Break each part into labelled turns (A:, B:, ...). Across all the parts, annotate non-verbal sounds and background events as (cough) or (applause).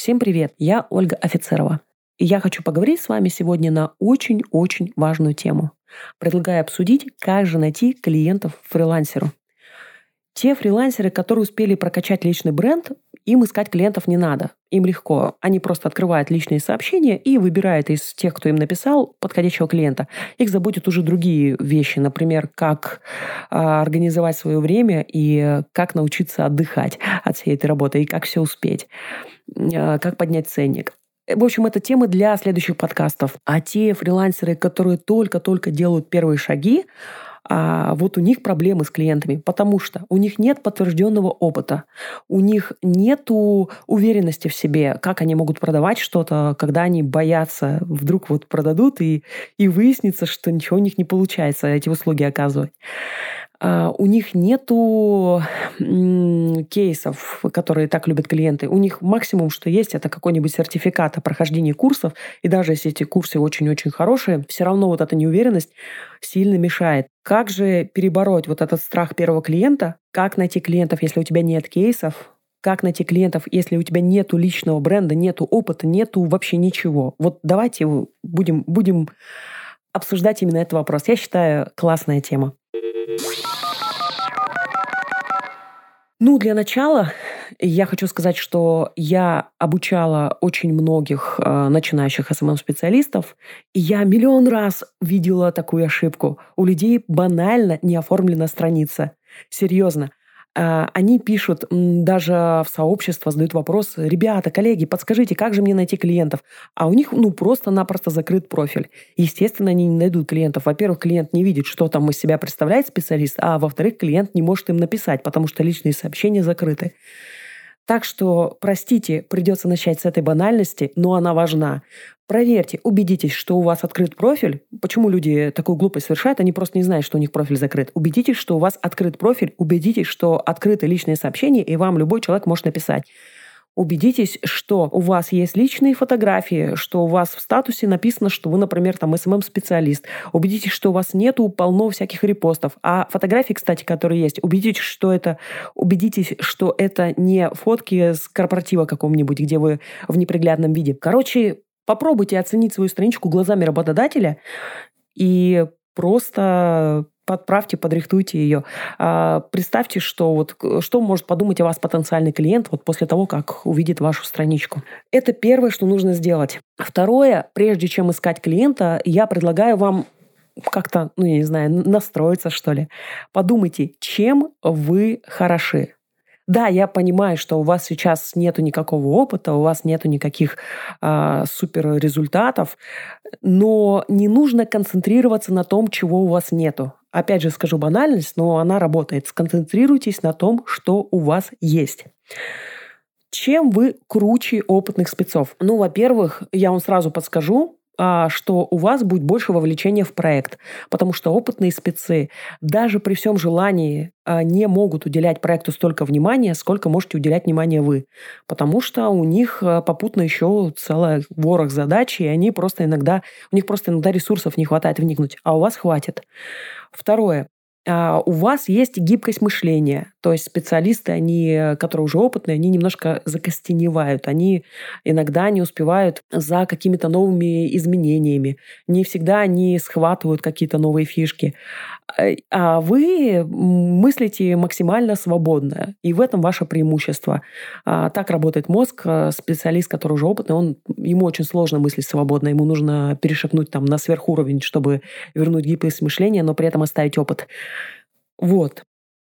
A: Всем привет, я Ольга Офицерова. И я хочу поговорить с вами сегодня на очень-очень важную тему. Предлагаю обсудить, как же найти клиентов фрилансеру. Те фрилансеры, которые успели прокачать личный бренд, им искать клиентов не надо. Им легко. Они просто открывают личные сообщения и выбирают из тех, кто им написал, подходящего клиента. Их заботят уже другие вещи. Например, как э, организовать свое время и как научиться отдыхать от всей этой работы и как все успеть. Э, как поднять ценник. В общем, это темы для следующих подкастов. А те фрилансеры, которые только-только делают первые шаги, а вот у них проблемы с клиентами, потому что у них нет подтвержденного опыта, у них нет уверенности в себе, как они могут продавать что-то, когда они боятся, вдруг вот продадут и, и выяснится, что ничего у них не получается эти услуги оказывать. А, у них нету кейсов, которые так любят клиенты. У них максимум, что есть, это какой-нибудь сертификат о прохождении курсов. И даже если эти курсы очень-очень хорошие, все равно вот эта неуверенность сильно мешает. Как же перебороть вот этот страх первого клиента? Как найти клиентов, если у тебя нет кейсов? Как найти клиентов, если у тебя нету личного бренда, нету опыта, нету вообще ничего? Вот давайте будем, будем обсуждать именно этот вопрос. Я считаю, классная тема. Ну, для начала я хочу сказать, что я обучала очень многих э, начинающих СММ-специалистов, и я миллион раз видела такую ошибку. У людей банально не оформлена страница. Серьезно. А, они пишут даже в сообщество, задают вопрос, ребята, коллеги, подскажите, как же мне найти клиентов? А у них ну просто-напросто закрыт профиль. Естественно, они не найдут клиентов. Во-первых, клиент не видит, что там из себя представляет специалист, а во-вторых, клиент не может им написать, потому что личные сообщения закрыты. Так что, простите, придется начать с этой банальности, но она важна. Проверьте, убедитесь, что у вас открыт профиль. Почему люди такую глупость совершают? Они просто не знают, что у них профиль закрыт. Убедитесь, что у вас открыт профиль, убедитесь, что открыты личные сообщения, и вам любой человек может написать. Убедитесь, что у вас есть личные фотографии, что у вас в статусе написано, что вы, например, там SMM-специалист. Убедитесь, что у вас нету полно всяких репостов. А фотографии, кстати, которые есть, убедитесь, что это, убедитесь, что это не фотки с корпоратива какого-нибудь, где вы в неприглядном виде. Короче, попробуйте оценить свою страничку глазами работодателя и просто подправьте, подрихтуйте ее. А, представьте, что вот что может подумать о вас потенциальный клиент вот после того, как увидит вашу страничку. Это первое, что нужно сделать. Второе, прежде чем искать клиента, я предлагаю вам как-то, ну, я не знаю, настроиться, что ли. Подумайте, чем вы хороши. Да, я понимаю, что у вас сейчас нету никакого опыта, у вас нету никаких э, супер результатов, но не нужно концентрироваться на том, чего у вас нету. Опять же скажу банальность, но она работает. Сконцентрируйтесь на том, что у вас есть. Чем вы круче опытных спецов? Ну, во-первых, я вам сразу подскажу, а, что у вас будет больше вовлечения в проект, потому что опытные спецы даже при всем желании а, не могут уделять проекту столько внимания, сколько можете уделять внимание вы, потому что у них а, попутно еще целая ворох задач, и они просто иногда, у них просто иногда ресурсов не хватает вникнуть, а у вас хватит. Второе. А, у вас есть гибкость мышления. То есть специалисты, они, которые уже опытные, они немножко закостеневают. Они иногда не успевают за какими-то новыми изменениями. Не всегда они схватывают какие-то новые фишки. А, а вы мыслите максимально свободно. И в этом ваше преимущество. А, так работает мозг. Специалист, который уже опытный, он, ему очень сложно мыслить свободно. Ему нужно перешагнуть там на сверхуровень, чтобы вернуть гибкость мышления, но при этом оставить опыт. Вот.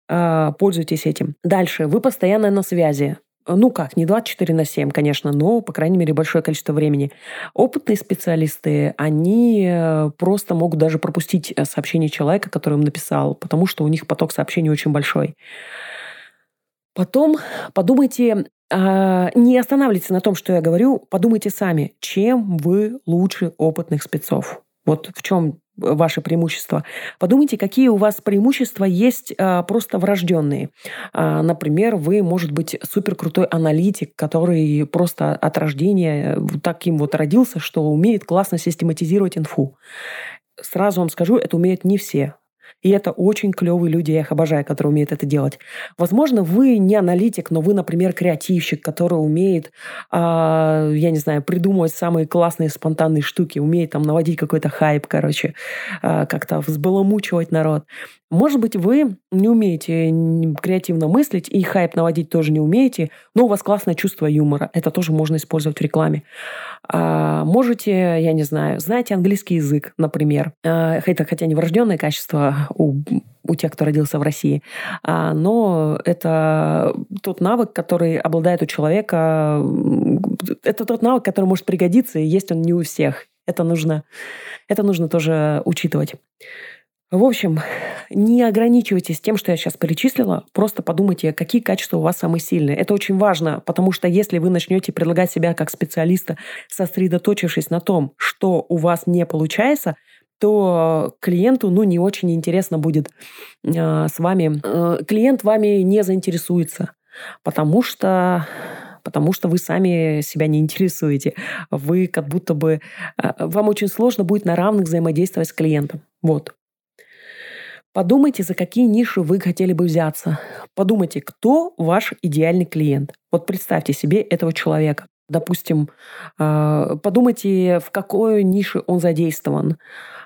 A: А, пользуйтесь этим. Дальше. Вы постоянно на связи. Ну как, не 24 на 7, конечно, но, по крайней мере, большое количество времени. Опытные специалисты, они э, просто могут даже пропустить э, сообщение человека, который им написал, потому что у них поток сообщений очень большой. Потом подумайте, а, не останавливайтесь на том, что я говорю, подумайте сами, чем вы лучше опытных спецов. Вот в чем ваши преимущества. Подумайте, какие у вас преимущества есть а, просто врожденные. А, например, вы, может быть, супер крутой аналитик, который просто от рождения таким вот родился, что умеет классно систематизировать инфу. Сразу вам скажу, это умеют не все. И это очень клевые люди, я их обожаю, которые умеют это делать. Возможно, вы не аналитик, но вы, например, креативщик, который умеет, а, я не знаю, придумывать самые классные спонтанные штуки, умеет там наводить какой-то хайп, короче, а, как-то взбаламучивать народ. Может быть, вы не умеете креативно мыслить и хайп наводить тоже не умеете, но у вас классное чувство юмора. Это тоже можно использовать в рекламе. А, можете, я не знаю, знаете английский язык, например. А, это хотя не врожденное качество у, у тех, кто родился в России, а, но это тот навык, который обладает у человека, это тот навык, который может пригодиться, и есть он не у всех. Это нужно, это нужно тоже учитывать. В общем, не ограничивайтесь тем, что я сейчас перечислила, просто подумайте, какие качества у вас самые сильные. Это очень важно, потому что если вы начнете предлагать себя как специалиста, сосредоточившись на том, что у вас не получается, то клиенту ну, не очень интересно будет э, с вами. Э, клиент вами не заинтересуется, потому что потому что вы сами себя не интересуете. Вы как будто бы... Э, вам очень сложно будет на равных взаимодействовать с клиентом. Вот. Подумайте, за какие ниши вы хотели бы взяться. Подумайте, кто ваш идеальный клиент. Вот представьте себе этого человека. Допустим, а, подумайте, в какой нише он задействован.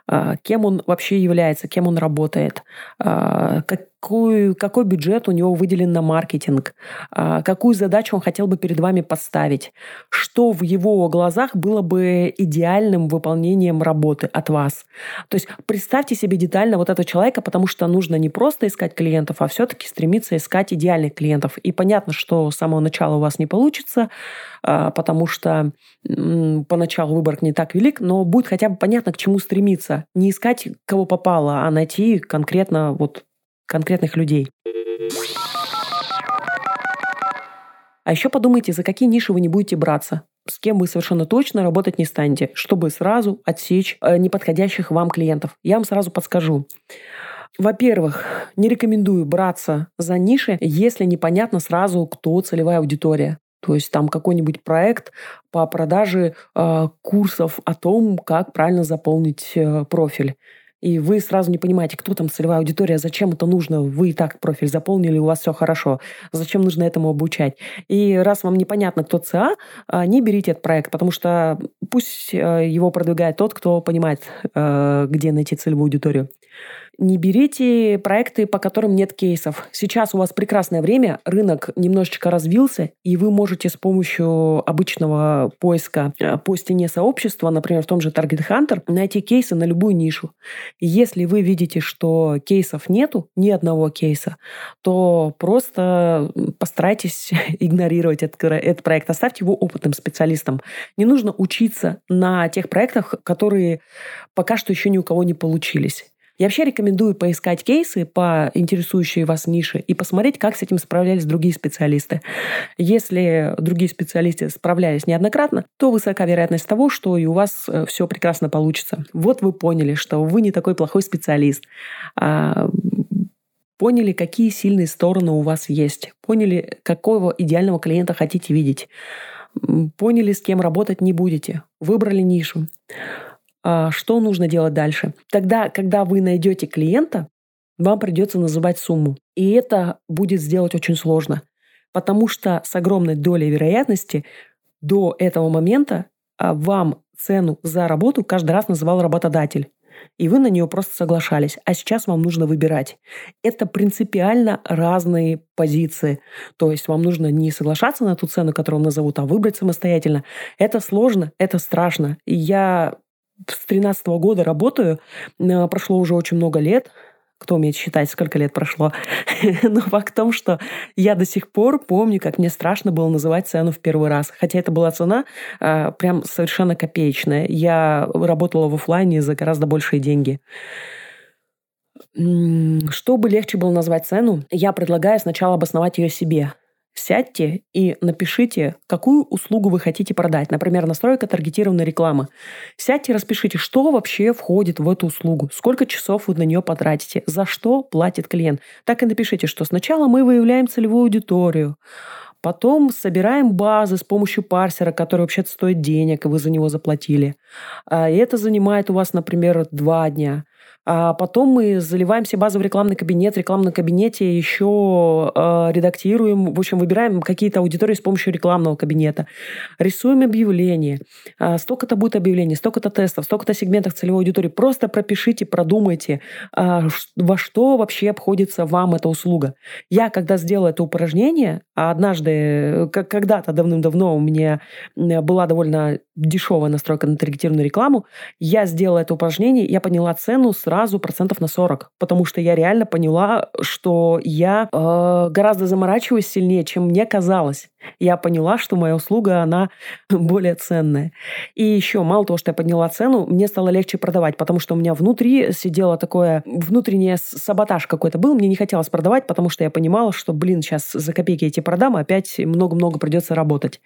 A: А, кем он вообще является, кем он работает, а, какой, какой бюджет у него выделен на маркетинг, а, какую задачу он хотел бы перед вами поставить, что в его глазах было бы идеальным выполнением работы от вас. То есть представьте себе детально вот этого человека, потому что нужно не просто искать клиентов, а все-таки стремиться искать идеальных клиентов. И понятно, что с самого начала у вас не получится, потому что поначалу выбор не так велик, но будет хотя бы понятно, к чему стремиться. Не искать кого попало, а найти конкретно вот конкретных людей. А еще подумайте, за какие ниши вы не будете браться, с кем вы совершенно точно работать не станете, чтобы сразу отсечь э, неподходящих вам клиентов. Я вам сразу подскажу. Во-первых, не рекомендую браться за ниши, если непонятно сразу, кто целевая аудитория. То есть там какой-нибудь проект по продаже э, курсов о том, как правильно заполнить э, профиль. И вы сразу не понимаете, кто там целевая аудитория, зачем это нужно. Вы и так профиль заполнили, у вас все хорошо. Зачем нужно этому обучать? И раз вам непонятно, кто ЦА, э, не берите этот проект, потому что пусть э, его продвигает тот, кто понимает, э, где найти целевую аудиторию. Не берите проекты, по которым нет кейсов. Сейчас у вас прекрасное время, рынок немножечко развился, и вы можете с помощью обычного поиска э, по стене сообщества, например, в том же Target Hunter, найти кейсы на любую нишу. Если вы видите, что кейсов нету, ни одного кейса, то просто постарайтесь (laughs) игнорировать этот, этот проект. Оставьте его опытным специалистом. Не нужно учиться на тех проектах, которые пока что еще ни у кого не получились. Я вообще рекомендую поискать кейсы по интересующей вас нише и посмотреть, как с этим справлялись другие специалисты. Если другие специалисты справлялись неоднократно, то высока вероятность того, что и у вас э, все прекрасно получится. Вот вы поняли, что вы не такой плохой специалист а, поняли, какие сильные стороны у вас есть, поняли, какого идеального клиента хотите видеть, поняли, с кем работать не будете, выбрали нишу. А, что нужно делать дальше? Тогда, когда вы найдете клиента, вам придется называть сумму. И это будет сделать очень сложно, потому что с огромной долей вероятности до этого момента а, вам цену за работу каждый раз называл работодатель. И вы на нее просто соглашались. А сейчас вам нужно выбирать. Это принципиально разные позиции. То есть вам нужно не соглашаться на ту цену, которую вам назовут, а выбрать самостоятельно. Это сложно, это страшно. И я с 13 года работаю, э, прошло уже очень много лет, кто умеет считать, сколько лет прошло. (laughs) Но факт в том, что я до сих пор помню, как мне страшно было называть цену в первый раз. Хотя это была цена э, прям совершенно копеечная. Я работала в офлайне за гораздо большие деньги. Чтобы легче было назвать цену, я предлагаю сначала обосновать ее себе. Сядьте и напишите, какую услугу вы хотите продать. Например, настройка таргетированной рекламы. Сядьте и распишите, что вообще входит в эту услугу, сколько часов вы на нее потратите, за что платит клиент. Так и напишите, что сначала мы выявляем целевую аудиторию, Потом собираем базы с помощью парсера, который вообще-то стоит денег, и вы за него заплатили. А, и это занимает у вас, например, два дня. А потом мы заливаем базы в рекламный кабинет. В рекламном кабинете еще э, редактируем, в общем, выбираем какие-то аудитории с помощью рекламного кабинета. Рисуем объявления. Э, столько-то будет объявлений, столько-то тестов, столько-то сегментов целевой аудитории. Просто пропишите, продумайте, э, во что вообще обходится вам эта услуга. Я, когда сделала это упражнение, а однажды, когда-то давным-давно у меня была довольно дешевая настройка на таргетированную рекламу, я сделала это упражнение, я поняла цену сразу процентов на 40, потому что я реально поняла, что я э, гораздо заморачиваюсь сильнее, чем мне казалось. Я поняла, что моя услуга, она (laughs) более ценная. И еще, мало того, что я подняла цену, мне стало легче продавать, потому что у меня внутри сидело такое, внутренний саботаж какой-то был, мне не хотелось продавать, потому что я понимала, что, блин, сейчас за копейки эти продам, опять много-много придется работать.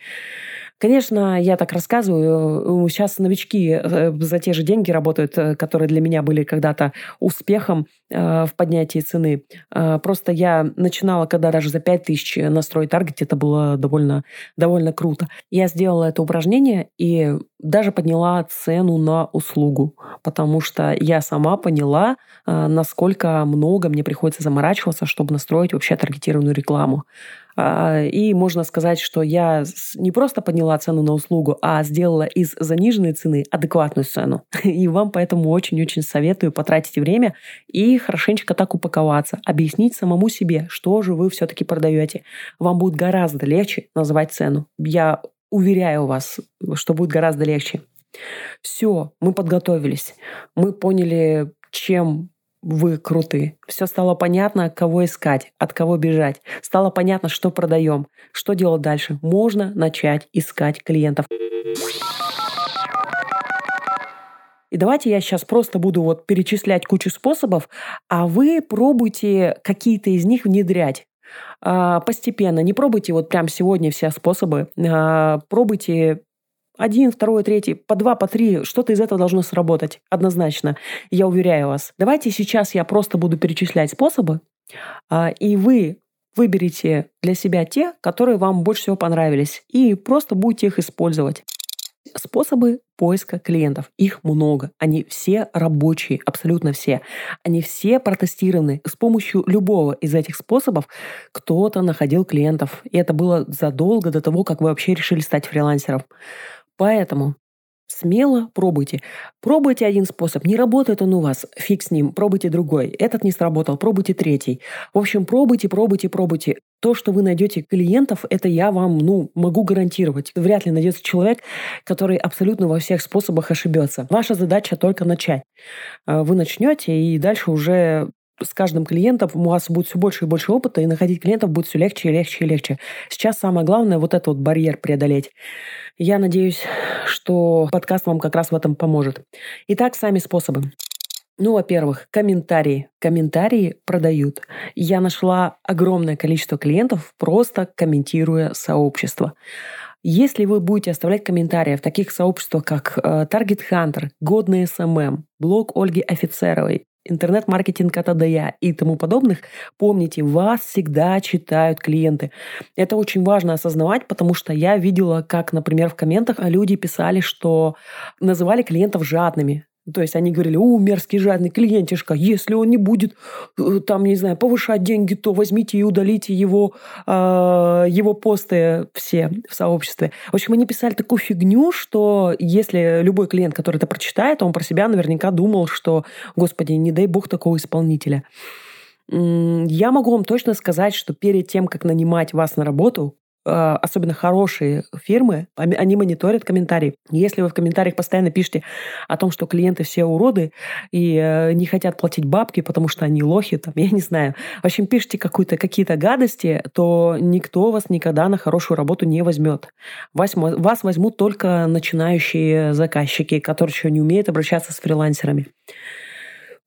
A: Конечно, я так рассказываю. Сейчас новички э, за те же деньги работают, э, которые для меня были когда-то успехом э, в поднятии цены. Просто я начинала, когда даже за 5 тысяч настроить таргет, это было довольно, довольно круто. Я сделала это упражнение и даже подняла цену на услугу, потому что я сама поняла, насколько много мне приходится заморачиваться, чтобы настроить вообще таргетированную рекламу. А, и можно сказать, что я не просто подняла цену на услугу, а сделала из заниженной цены адекватную цену. (laughs) И вам поэтому очень-очень советую потратить время и хорошенечко так упаковаться, объяснить самому себе, что же вы все-таки продаете. Вам будет гораздо легче называть цену. Я уверяю вас, что будет гораздо легче. Все, мы подготовились. Мы поняли, чем вы круты. Все стало понятно, кого искать, от кого бежать. Стало понятно, что продаем, что делать дальше. Можно начать искать клиентов. И давайте я сейчас просто буду вот перечислять кучу способов, а вы пробуйте какие-то из них внедрять а, постепенно. Не пробуйте вот прям сегодня все способы. А, пробуйте один, второй, третий, по два, по три, что-то из этого должно сработать, однозначно. Я уверяю вас. Давайте сейчас я просто буду перечислять способы, а, и вы выберите для себя те, которые вам больше всего понравились, и просто будете их использовать. Способы поиска клиентов. Их много. Они все рабочие, абсолютно все. Они все протестированы. С помощью любого из этих способов кто-то находил клиентов. И это было задолго до того, как вы вообще решили стать фрилансером. Поэтому Смело пробуйте. Пробуйте один способ. Не работает он у вас, фиг с ним. Пробуйте другой. Этот не сработал, пробуйте третий. В общем, пробуйте, пробуйте, пробуйте. То, что вы найдете клиентов, это я вам, ну, могу гарантировать. Вряд ли найдется человек, который абсолютно во всех способах ошибется. Ваша задача только начать. А, вы начнете, и дальше уже с каждым клиентом у вас будет все больше и больше опыта, и находить клиентов будет все легче и легче и легче. Сейчас самое главное вот этот вот барьер преодолеть. Я надеюсь, что подкаст вам как раз в этом поможет. Итак, сами способы. Ну, во-первых, комментарии. Комментарии продают. Я нашла огромное количество клиентов, просто комментируя сообщество. Если вы будете оставлять комментарии в таких сообществах, как э, Target Hunter, Годный SMM, блог Ольги Офицеровой, интернет-маркетинг от АДЯ и тому подобных, помните, вас всегда читают клиенты. Это очень важно осознавать, потому что я видела, как, например, в комментах люди писали, что называли клиентов жадными. То есть они говорили, о, мерзкий жадный клиентишка, если он не будет э, там, не знаю, повышать деньги, то возьмите и удалите его, э, его посты все в сообществе. В общем, они писали такую фигню, что если любой клиент, который это прочитает, он про себя наверняка думал, что, господи, не дай бог такого исполнителя. Я могу вам точно сказать, что перед тем, как нанимать вас на работу, особенно хорошие фирмы, они мониторят комментарии. Если вы в комментариях постоянно пишете о том, что клиенты все уроды и э, не хотят платить бабки, потому что они лохи, там, (laughs) я не знаю. В общем, пишите какую-то, какие-то гадости, то никто вас никогда на хорошую работу не возьмет. Вас, вас возьмут только начинающие заказчики, которые еще не умеют обращаться с фрилансерами.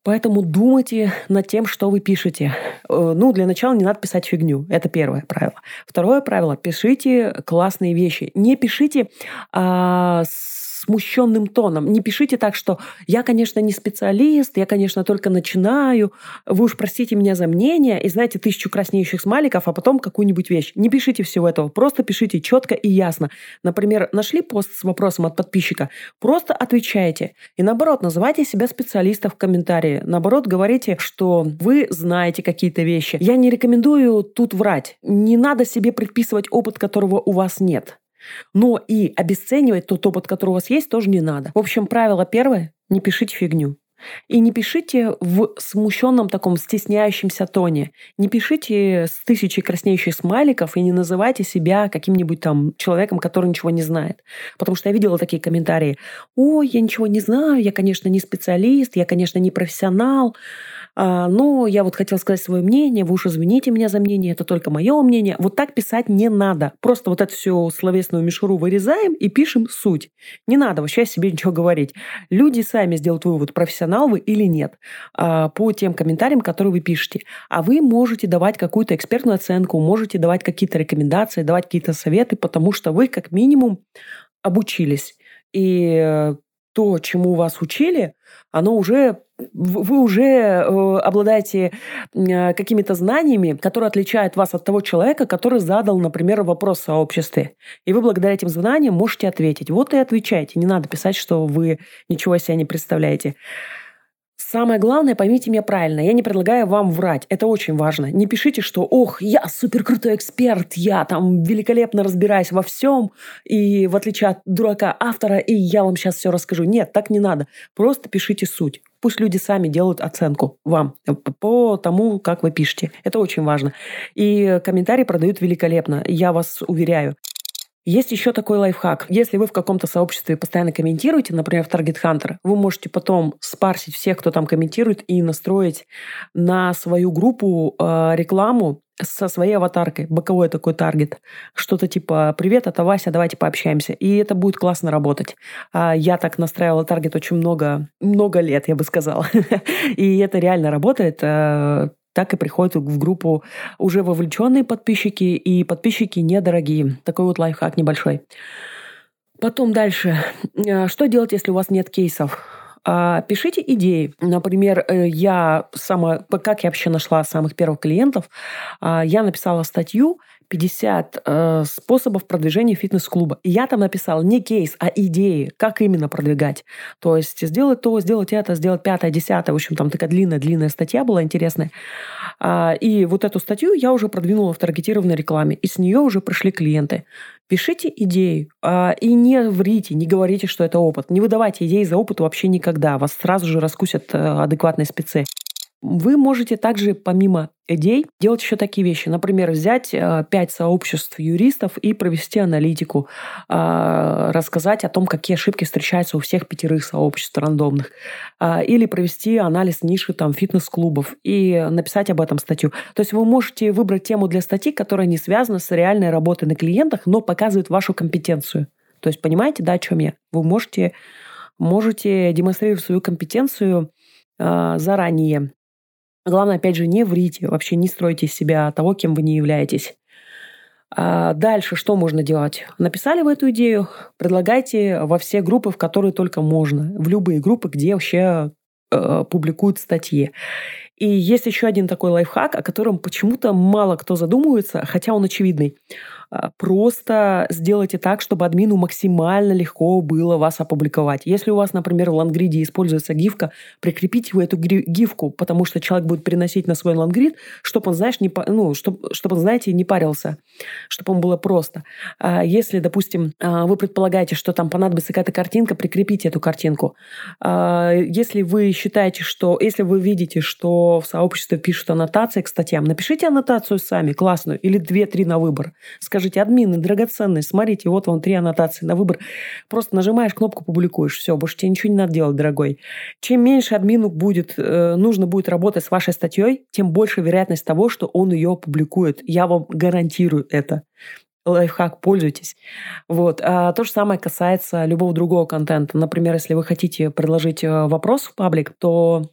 A: Поэтому думайте над тем, что вы пишете. Э, ну, для начала не надо писать фигню. Это первое правило. Второе правило. Пишите классные вещи. Не пишите а, с смущенным тоном. Не пишите так, что я, конечно, не специалист, я, конечно, только начинаю, вы уж простите меня за мнение, и знаете, тысячу краснеющих смайликов, а потом какую-нибудь вещь. Не пишите всего этого, просто пишите четко и ясно. Например, нашли пост с вопросом от подписчика, просто отвечайте. И наоборот, называйте себя специалистом в комментарии. Наоборот, говорите, что вы знаете какие-то вещи. Я не рекомендую тут врать. Не надо себе предписывать опыт, которого у вас нет. Но и обесценивать тот опыт, который у вас есть, тоже не надо. В общем, правило первое – не пишите фигню. И не пишите в смущенном таком стесняющемся тоне. Не пишите с тысячей краснеющих смайликов и не называйте себя каким-нибудь там человеком, который ничего не знает. Потому что я видела такие комментарии. Ой, я ничего не знаю, я, конечно, не специалист, я, конечно, не профессионал. А, но я вот хотела сказать свое мнение, вы уж извините меня за мнение, это только мое мнение. Вот так писать не надо. Просто вот эту всю словесную мишуру вырезаем и пишем суть. Не надо вообще себе ничего говорить. Люди сами сделают вывод, профессионал вы или нет, а, по тем комментариям, которые вы пишете. А вы можете давать какую-то экспертную оценку, можете давать какие-то рекомендации, давать какие-то советы, потому что вы как минимум обучились. И э, то, чему вас учили, оно уже вы уже э, обладаете э, какими-то знаниями, которые отличают вас от того человека, который задал, например, вопрос в сообществе. И вы благодаря этим знаниям можете ответить. Вот и отвечайте. Не надо писать, что вы ничего себе не представляете. Самое главное, поймите меня правильно, я не предлагаю вам врать, это очень важно. Не пишите, что «Ох, я супер крутой эксперт, я там великолепно разбираюсь во всем, и в отличие от дурака автора, и я вам сейчас все расскажу». Нет, так не надо. Просто пишите суть. Пусть люди сами делают оценку вам по тому, как вы пишете. Это очень важно. И комментарии продают великолепно, я вас уверяю. Есть еще такой лайфхак. Если вы в каком-то сообществе постоянно комментируете, например, в Target Hunter, вы можете потом спарсить всех, кто там комментирует, и настроить на свою группу э, рекламу со своей аватаркой, боковой такой таргет. Что-то типа «Привет, это Вася, давайте пообщаемся». И это будет классно работать. А, я так настраивала таргет очень много, много лет, я бы сказала. (laughs) И это реально работает. Так и приходят в группу уже вовлеченные подписчики и подписчики недорогие. Такой вот лайфхак небольшой. Потом дальше. Э, что делать, если у вас нет кейсов? А, пишите идеи. Например, э, я сама, как я вообще нашла самых первых клиентов, а, я написала статью 50 э, способов продвижения фитнес-клуба. И я там написала не кейс, а идеи, как именно продвигать. То есть сделать то, сделать это, сделать пятое, десятое. В общем, там такая длинная-длинная статья была интересная. А, и вот эту статью я уже продвинула в таргетированной рекламе. И с нее уже пришли клиенты. Пишите идеи а, и не врите, не говорите, что это опыт. Не выдавайте идеи за опыт вообще никогда. Вас сразу же раскусят э, адекватные спецы. Вы можете также, помимо идей, делать еще такие вещи. Например, взять э, пять сообществ юристов и провести аналитику, а, рассказать о том, какие ошибки встречаются у всех пятерых сообществ рандомных. А, или провести анализ ниши там, фитнес-клубов и написать об этом статью. То есть вы можете выбрать тему для статьи, которая не связана с реальной работой на клиентах, но показывает вашу компетенцию. То есть понимаете, да, о чем я? Вы можете, можете демонстрировать свою компетенцию э, заранее. Главное, опять же, не врите, вообще не стройте из себя того, кем вы не являетесь. А дальше что можно делать? Написали вы эту идею, предлагайте во все группы, в которые только можно, в любые группы, где вообще э, публикуют статьи. И есть еще один такой лайфхак, о котором почему-то мало кто задумывается, хотя он очевидный. А, просто сделайте так, чтобы админу максимально легко было вас опубликовать. Если у вас, например, в лангриде используется гифка, прикрепите вы эту гифку, потому что человек будет переносить на свой лангрид, чтобы он, знаешь, не, ну, чтобы, чтобы он, знаете, не парился, чтобы он было просто. А если, допустим, а, вы предполагаете, что там понадобится какая-то картинка, прикрепите эту картинку. Если вы считаете, что... Если вы видите, что в сообществе пишут аннотации к статьям, напишите аннотацию сами, классную, или две-три на выбор. Скажите, скажите, админы драгоценные, смотрите, вот вам три аннотации на выбор. Просто нажимаешь кнопку, публикуешь. Все, больше тебе ничего не надо делать, дорогой. Чем меньше админу будет, э, нужно будет работать с вашей статьей, тем больше вероятность того, что он ее опубликует. Я вам гарантирую это лайфхак, пользуйтесь. Вот. А то же самое касается любого другого контента. Например, если вы хотите предложить э, вопрос в паблик, то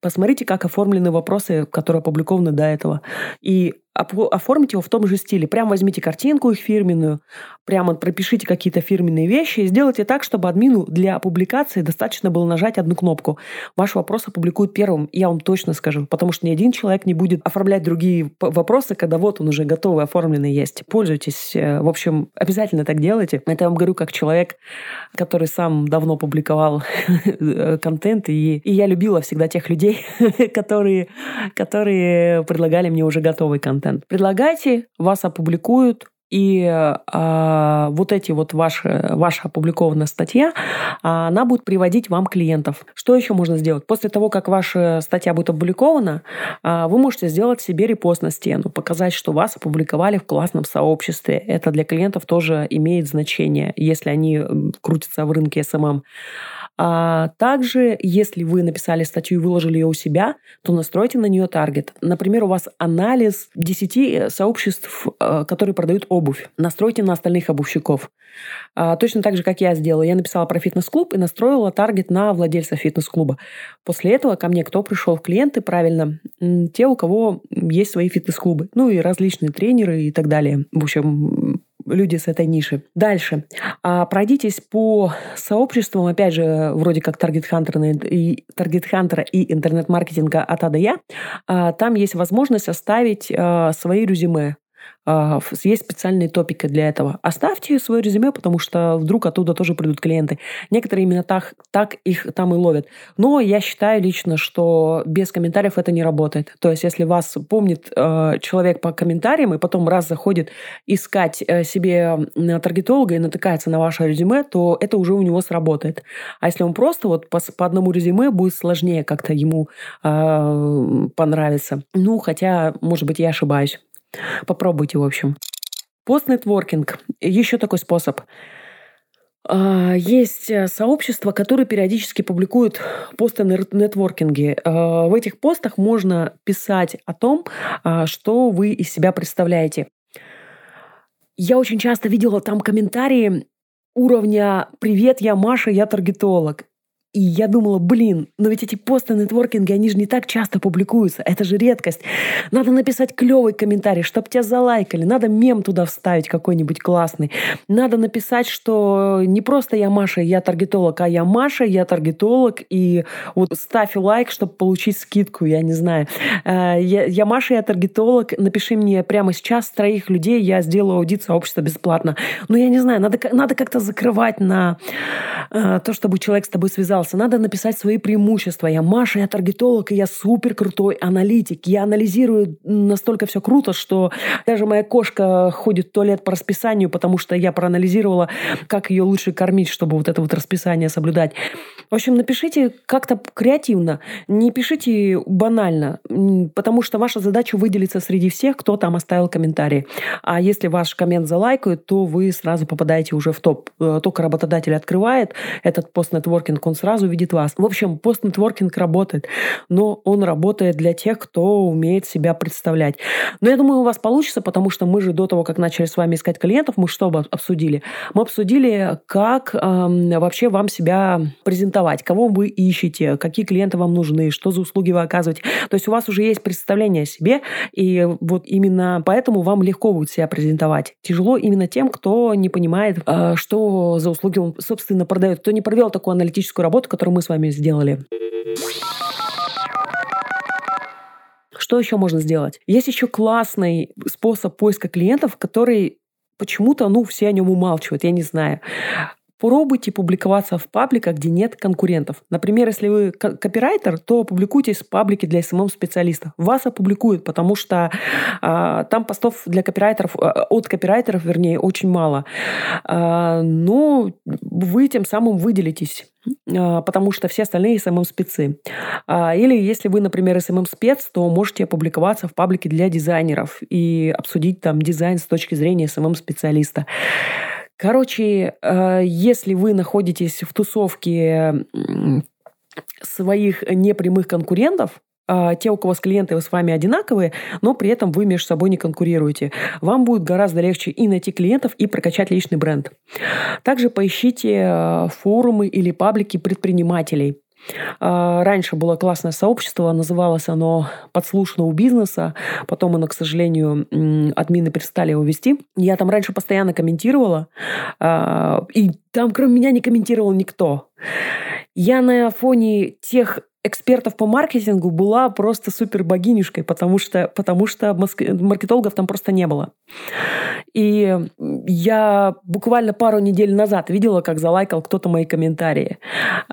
A: посмотрите, как оформлены вопросы, которые опубликованы до этого. И оформить его в том же стиле. Прям возьмите картинку их фирменную, прямо пропишите какие-то фирменные вещи и сделайте так, чтобы админу для публикации достаточно было нажать одну кнопку. Ваш вопрос опубликуют первым, я вам точно скажу, потому что ни один человек не будет оформлять другие вопросы, когда вот он уже готовый, оформленный есть. Пользуйтесь. Э, в общем, обязательно так делайте. Это я вам говорю как человек, который сам давно публиковал (laughs) контент, и, и я любила всегда тех людей, (laughs) которые, которые предлагали мне уже готовый контент. Предлагайте, вас опубликуют, и э, вот эти вот ваши, ваша опубликованная статья, она будет приводить вам клиентов. Что еще можно сделать? После того, как ваша статья будет опубликована, э, вы можете сделать себе репост на стену, показать, что вас опубликовали в классном сообществе. Это для клиентов тоже имеет значение, если они крутятся в рынке SMM. А также, если вы написали статью и выложили ее у себя, то настройте на нее таргет. Например, у вас анализ 10 э, сообществ, э, которые продают обувь. Настройте на остальных обувщиков. А, точно так же, как я сделала. Я написала про фитнес-клуб и настроила таргет на владельца фитнес-клуба. После этого ко мне кто пришел клиенты, правильно? Те, у кого есть свои фитнес-клубы. Ну и различные тренеры и так далее. В общем, люди с этой ниши. Дальше. А, пройдитесь по сообществам, опять же, вроде как Target Hunter и, Target Hunter и интернет-маркетинга от А до Я. А, там есть возможность оставить а, свои резюме есть специальные топики для этого. Оставьте свое резюме, потому что вдруг оттуда тоже придут клиенты. Некоторые именно так, так их там и ловят. Но я считаю лично, что без комментариев это не работает. То есть, если вас помнит э, человек по комментариям и потом раз заходит искать э, себе таргетолога и натыкается на ваше резюме, то это уже у него сработает. А если он просто вот по, по одному резюме, будет сложнее как-то ему э, понравиться. Ну, хотя, может быть, я ошибаюсь. Попробуйте, в общем. Постнетворкинг. Еще такой способ. А, есть э, сообщества, которые периодически публикуют посты на нетворкинге. А, в этих постах можно писать о том, а, что вы из себя представляете. Я очень часто видела там комментарии уровня «Привет, я Маша, я таргетолог». И я думала, блин, но ведь эти посты нетворкинги, они же не так часто публикуются. Это же редкость. Надо написать клевый комментарий, чтобы тебя залайкали. Надо мем туда вставить какой-нибудь классный. Надо написать, что не просто я Маша, я таргетолог, а я Маша, я таргетолог. И вот ставь лайк, чтобы получить скидку, я не знаю. Э, я, я Маша, я таргетолог. Напиши мне прямо сейчас троих людей, я сделаю аудит сообщества бесплатно. Ну, я не знаю, надо, надо как-то закрывать на э, то, чтобы человек с тобой связался собрался, надо написать свои преимущества. Я Маша, я таргетолог, и я супер крутой аналитик. Я анализирую настолько все круто, что даже моя кошка ходит в туалет по расписанию, потому что я проанализировала, как ее лучше кормить, чтобы вот это вот расписание соблюдать. В общем, напишите как-то креативно, не пишите банально, потому что ваша задача выделиться среди всех, кто там оставил комментарий. А если ваш коммент залайкают, то вы сразу попадаете уже в топ. Э, только работодатель открывает этот пост-нетворкинг, он сразу сразу видит вас. В общем, пост-нетворкинг работает, но он работает для тех, кто умеет себя представлять. Но я думаю, у вас получится, потому что мы же до того, как начали с вами искать клиентов, мы что обсудили? Мы обсудили, как э, вообще вам себя презентовать, кого вы ищете, какие клиенты вам нужны, что за услуги вы оказываете. То есть у вас уже есть представление о себе, и вот именно поэтому вам легко будет себя презентовать. Тяжело именно тем, кто не понимает, э, что за услуги он, собственно, продает, кто не провел такую аналитическую работу, которую мы с вами сделали. Что еще можно сделать? Есть еще классный способ поиска клиентов, который почему-то, ну, все о нем умалчивают, я не знаю. Пробуйте публиковаться в пабликах, где нет конкурентов. Например, если вы копирайтер, то публикуйтесь в паблике для SMM-специалистов. Вас опубликуют, потому что а, там постов для копирайтеров, а, от копирайтеров, вернее, очень мало. А, но вы тем самым выделитесь а, потому что все остальные SMM-спецы. А, или если вы, например, SMM-спец, то можете опубликоваться в паблике для дизайнеров и обсудить там дизайн с точки зрения SMM-специалиста. Короче, э, если вы находитесь в тусовке своих непрямых конкурентов, а, те, у кого с клиенты с вами одинаковые, но при этом вы между собой не конкурируете. Вам будет гораздо легче и найти клиентов, и прокачать личный бренд. Также поищите э, форумы или паблики предпринимателей. А, раньше было классное сообщество, называлось оно «Подслушно у бизнеса». Потом оно, к сожалению, админы перестали его вести. Я там раньше постоянно комментировала, а, и там кроме меня не комментировал никто. Я на фоне тех экспертов по маркетингу была просто супер богинюшкой, потому что, потому что маркетологов там просто не было. И я буквально пару недель назад видела, как залайкал кто-то мои комментарии.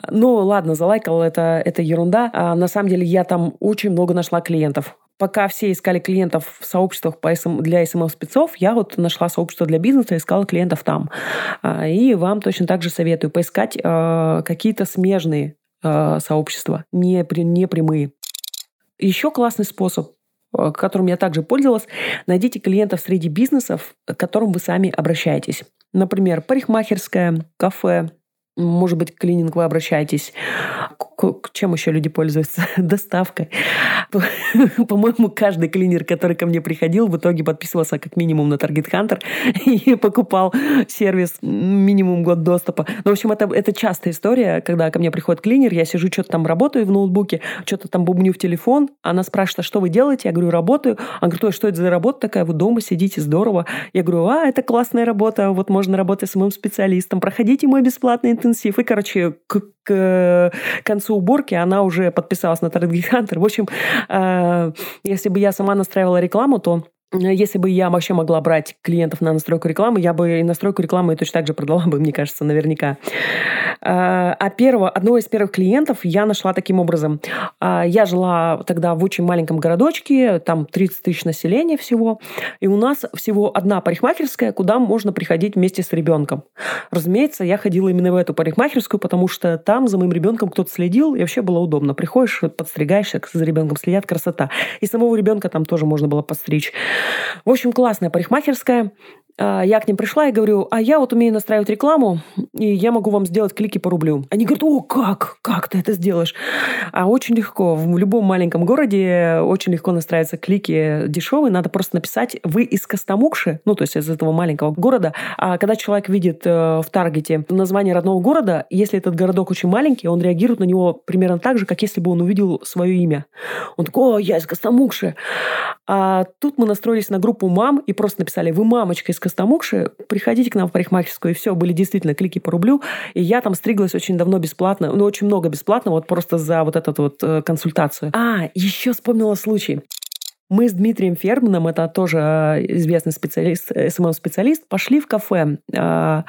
A: Ну, ладно, залайкал это, это ерунда. А на самом деле я там очень много нашла клиентов пока все искали клиентов в сообществах по SM, для SMM-спецов, я вот нашла сообщество для бизнеса, искала клиентов там. А, и вам точно так же советую поискать а, какие-то смежные э, сообщества, не, не прямые. Еще классный способ э, которым я также пользовалась, найдите клиентов среди бизнесов, к которым вы сами обращаетесь. Например, парикмахерская, кафе, может быть, клининг вы обращаетесь. К чем еще люди пользуются? (laughs) Доставкой. (laughs) По-моему, каждый клинер, который ко мне приходил, в итоге подписывался как минимум на Target Hunter (laughs) и покупал сервис минимум год доступа. Ну, в общем, это, это частая история, когда ко мне приходит клинер, я сижу, что-то там работаю в ноутбуке, что-то там бубню в телефон, она спрашивает, а что вы делаете? Я говорю, работаю. Она говорит, ой, что это за работа такая? Вы дома сидите, здорово. Я говорю, а, это классная работа, вот можно работать с моим специалистом, проходите мой бесплатный интенсив. И, короче, к, к концу уборки она уже подписалась на Target Hunter. В общем, э, если бы я сама настраивала рекламу, то если бы я вообще могла брать клиентов на настройку рекламы, я бы и настройку рекламы точно так же продала бы, (laughs) мне кажется, наверняка. А, а первого, одного из первых клиентов я нашла таким образом. А, я жила тогда в очень маленьком городочке, там 30 тысяч населения всего, и у нас всего одна парикмахерская, куда можно приходить вместе с ребенком. Разумеется, я ходила именно в эту парикмахерскую, потому что там за моим ребенком кто-то следил, и вообще было удобно. Приходишь, подстригаешься, за ребенком следят, красота. И самого ребенка там тоже можно было подстричь. В общем, классная парикмахерская. А, я к ним пришла и говорю, а я вот умею настраивать рекламу, и я могу вам сделать клики по рублю. Они говорят, о, как? Как ты это сделаешь? А очень легко. В любом маленьком городе очень легко настраиваться клики дешевые. Надо просто написать, вы из Костомукши, ну, то есть из этого маленького города. А когда человек видит э, в таргете название родного города, если этот городок очень маленький, он реагирует на него примерно так же, как если бы он увидел свое имя. Он такой, о, я из Костомукши. А тут мы настроились на группу мам и просто написали, вы мамочка из Костомукши, приходите к нам в парикмахерскую, и все, были действительно клики по рублю. И я там стриглась очень давно бесплатно, ну, очень много бесплатно, вот просто за вот эту вот э, консультацию. А, еще вспомнила случай. Мы с Дмитрием Ферманом, это тоже э, известный специалист, SMM-специалист, пошли в кафе. А,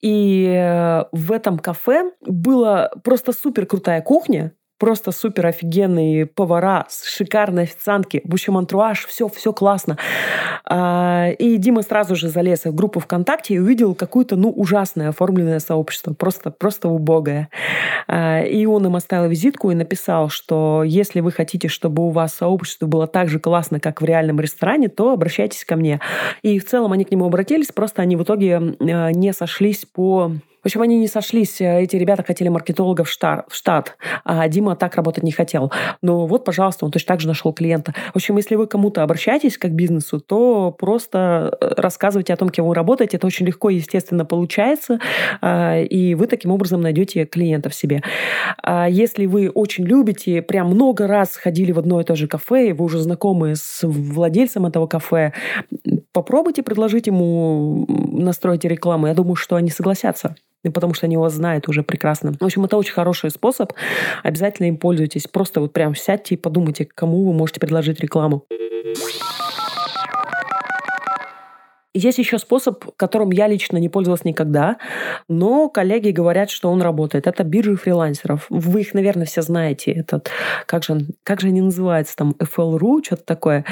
A: и в этом кафе была просто супер крутая кухня, просто супер офигенные повара, шикарные официантки, в общем, антруаж, все, все классно. А, и Дима сразу же залез в группу ВКонтакте и увидел какое-то, ну, ужасное оформленное сообщество, просто, просто убогое. А, и он им оставил визитку и написал, что если вы хотите, чтобы у вас сообщество было так же классно, как в реальном ресторане, то обращайтесь ко мне. И в целом они к нему обратились, просто они в итоге а, не сошлись по в общем, они не сошлись. Эти ребята хотели маркетолога в, штат, а Дима так работать не хотел. Но вот, пожалуйста, он точно так же нашел клиента. В общем, если вы кому-то обращаетесь как к бизнесу, то просто э, рассказывайте о том, кем вы работаете. Это очень легко и естественно получается, а, и вы таким образом найдете клиентов себе. А если вы очень любите, прям много раз ходили в одно и то же кафе, и вы уже знакомы с владельцем этого кафе, попробуйте предложить ему настроить рекламу. Я думаю, что они согласятся потому что они вас знают уже прекрасно. В общем, это очень хороший способ. Обязательно им пользуйтесь. Просто вот прям сядьте и подумайте, кому вы можете предложить рекламу. Есть еще способ, которым я лично не пользовалась никогда, но коллеги говорят, что он работает. Это биржи фрилансеров. Вы их, наверное, все знаете. Этот, как, же, как же они называются? Там FL.ru, что-то такое.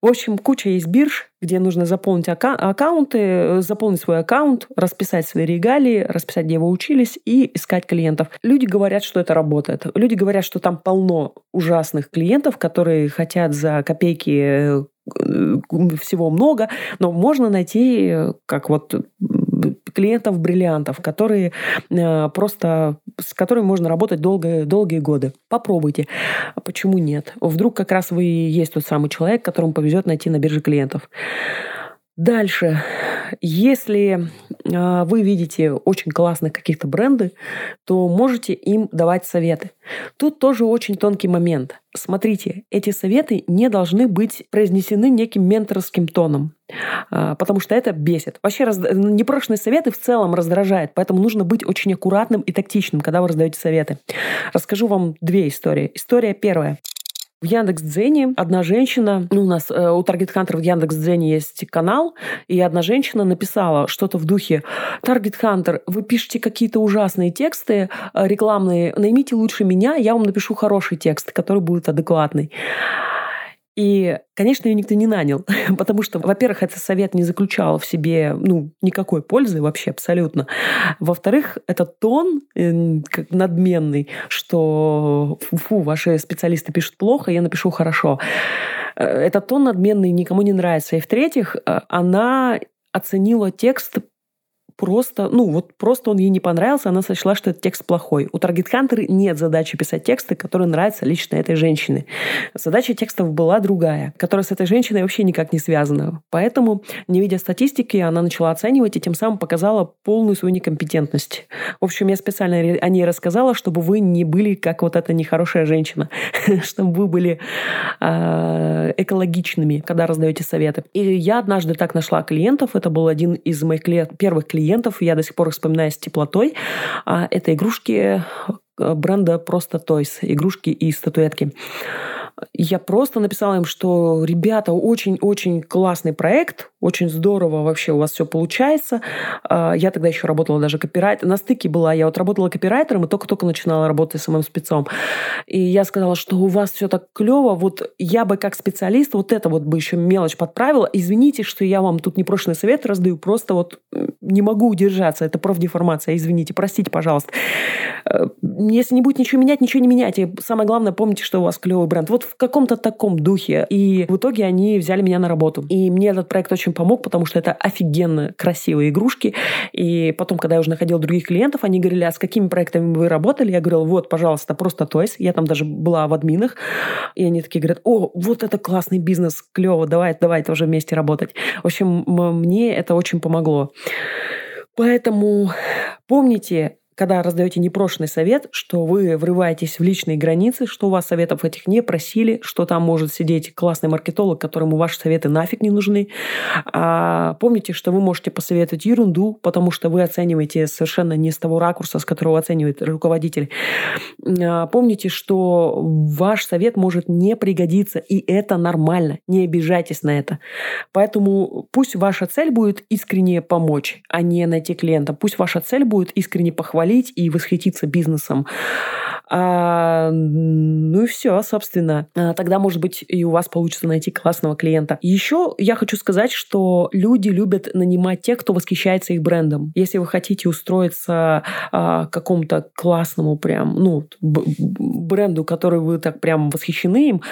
A: В общем, куча есть бирж, где нужно заполнить ака- аккаунты, заполнить свой аккаунт, расписать свои регалии, расписать, где вы учились и искать клиентов. Люди говорят, что это работает. Люди говорят, что там полно ужасных клиентов, которые хотят за копейки Э, всего много, но можно найти как вот клиентов-бриллиантов, которые э, просто с которыми можно работать долгие, долгие годы. Попробуйте. А почему нет? Вдруг как раз вы и есть тот самый человек, которому повезет найти на бирже клиентов. Дальше. Если э, вы видите очень классных каких-то бренды, то можете им давать советы. Тут тоже очень тонкий момент. Смотрите, эти советы не должны быть произнесены неким менторским тоном, э, потому что это бесит. Вообще раз... непрошенные советы в целом раздражают, поэтому нужно быть очень аккуратным и тактичным, когда вы раздаете советы. Расскажу вам две истории. История первая. В Яндекс.Дзене одна женщина, ну, у нас э, у Target Hunter в Яндекс.Дзене есть канал, и одна женщина написала что-то в духе «Target Hunter, вы пишете какие-то ужасные тексты э, рекламные, наймите лучше меня, я вам напишу хороший текст, который будет адекватный». И, конечно, ее никто не нанял, (laughs) потому что, во-первых, этот совет не заключал в себе ну, никакой пользы вообще абсолютно. Во-вторых, этот тон надменный, что фу, ваши специалисты пишут плохо, я напишу хорошо. Э, этот тон надменный никому не нравится. И в-третьих, э, она оценила текст просто, ну вот просто он ей не понравился, она сочла, что этот текст плохой. У Target Hunter нет задачи писать тексты, которые нравятся лично этой женщине. Задача текстов была другая, которая с этой женщиной вообще никак не связана. Поэтому, не видя статистики, она начала оценивать и тем самым показала полную свою некомпетентность. В общем, я специально о ней рассказала, чтобы вы не были как вот эта нехорошая женщина, (laughs) чтобы вы были э, экологичными, когда раздаете советы. И я однажды так нашла клиентов, это был один из моих первых клиентов, клиентов, я до сих пор вспоминаю с теплотой. А это игрушки э, бренда «Просто Toys», игрушки и статуэтки. Я просто написала им, что, ребята, очень-очень классный проект, очень здорово вообще у вас все получается. А, я тогда еще работала даже копирайтером. На стыке была. Я вот работала копирайтером и только-только начинала работать с моим спецом. И я сказала, что у вас все так клево. Вот я бы как специалист вот это вот бы еще мелочь подправила. Извините, что я вам тут непрошенный совет раздаю. Просто вот не могу удержаться. Это профдеформация. Извините, простите, пожалуйста. Э, если не будет ничего менять, ничего не меняйте. Самое главное, помните, что у вас клевый бренд. Вот в каком-то таком духе. И в итоге они взяли меня на работу. И мне этот проект очень помог, потому что это офигенно красивые игрушки. И потом, когда я уже находила других клиентов, они говорили, а с какими проектами вы работали? Я говорила, вот, пожалуйста, просто Toys. Я там даже была в админах. И они такие говорят, о, вот это классный бизнес, клево, давай, давай тоже вместе работать. В общем, мне это очень помогло. Поэтому помните, когда раздаете непрошенный совет, что вы врываетесь в личные границы, что у вас советов этих не просили, что там может сидеть классный маркетолог, которому ваши советы нафиг не нужны. А помните, что вы можете посоветовать ерунду, потому что вы оцениваете совершенно не с того ракурса, с которого оценивает руководитель. А помните, что ваш совет может не пригодиться, и это нормально. Не обижайтесь на это. Поэтому пусть ваша цель будет искренне помочь, а не найти клиента. Пусть ваша цель будет искренне похвалить похвалить и восхититься бизнесом. А, ну и все, собственно. А, тогда, может быть, и у вас получится найти классного клиента. Еще я хочу сказать, что люди любят нанимать тех, кто восхищается их брендом. Если вы хотите устроиться а, какому-то классному прям, ну, бренду, который вы так прям восхищены им,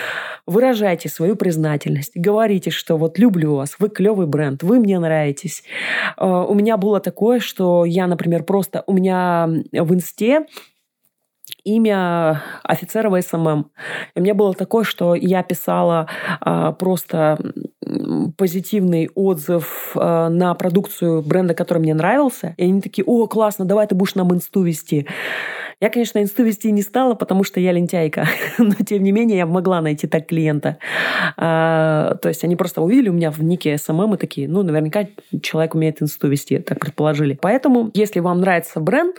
A: выражайте свою признательность. Говорите, что вот люблю вас, вы клевый бренд, вы мне нравитесь. А, у меня было такое, что я, например, просто... У меня в инсте имя офицера в SMM. И мне было такое, что я писала а, просто позитивный отзыв а, на продукцию бренда, который мне нравился. И они такие, о, классно, давай ты будешь нам инсту вести. Я, конечно, инсту вести не стала, потому что я лентяйка. (laughs) Но, тем не менее, я могла найти так клиента. А, то есть они просто увидели у меня в нике SMM и такие, ну, наверняка человек умеет инсту вести, так предположили. Поэтому, если вам нравится бренд,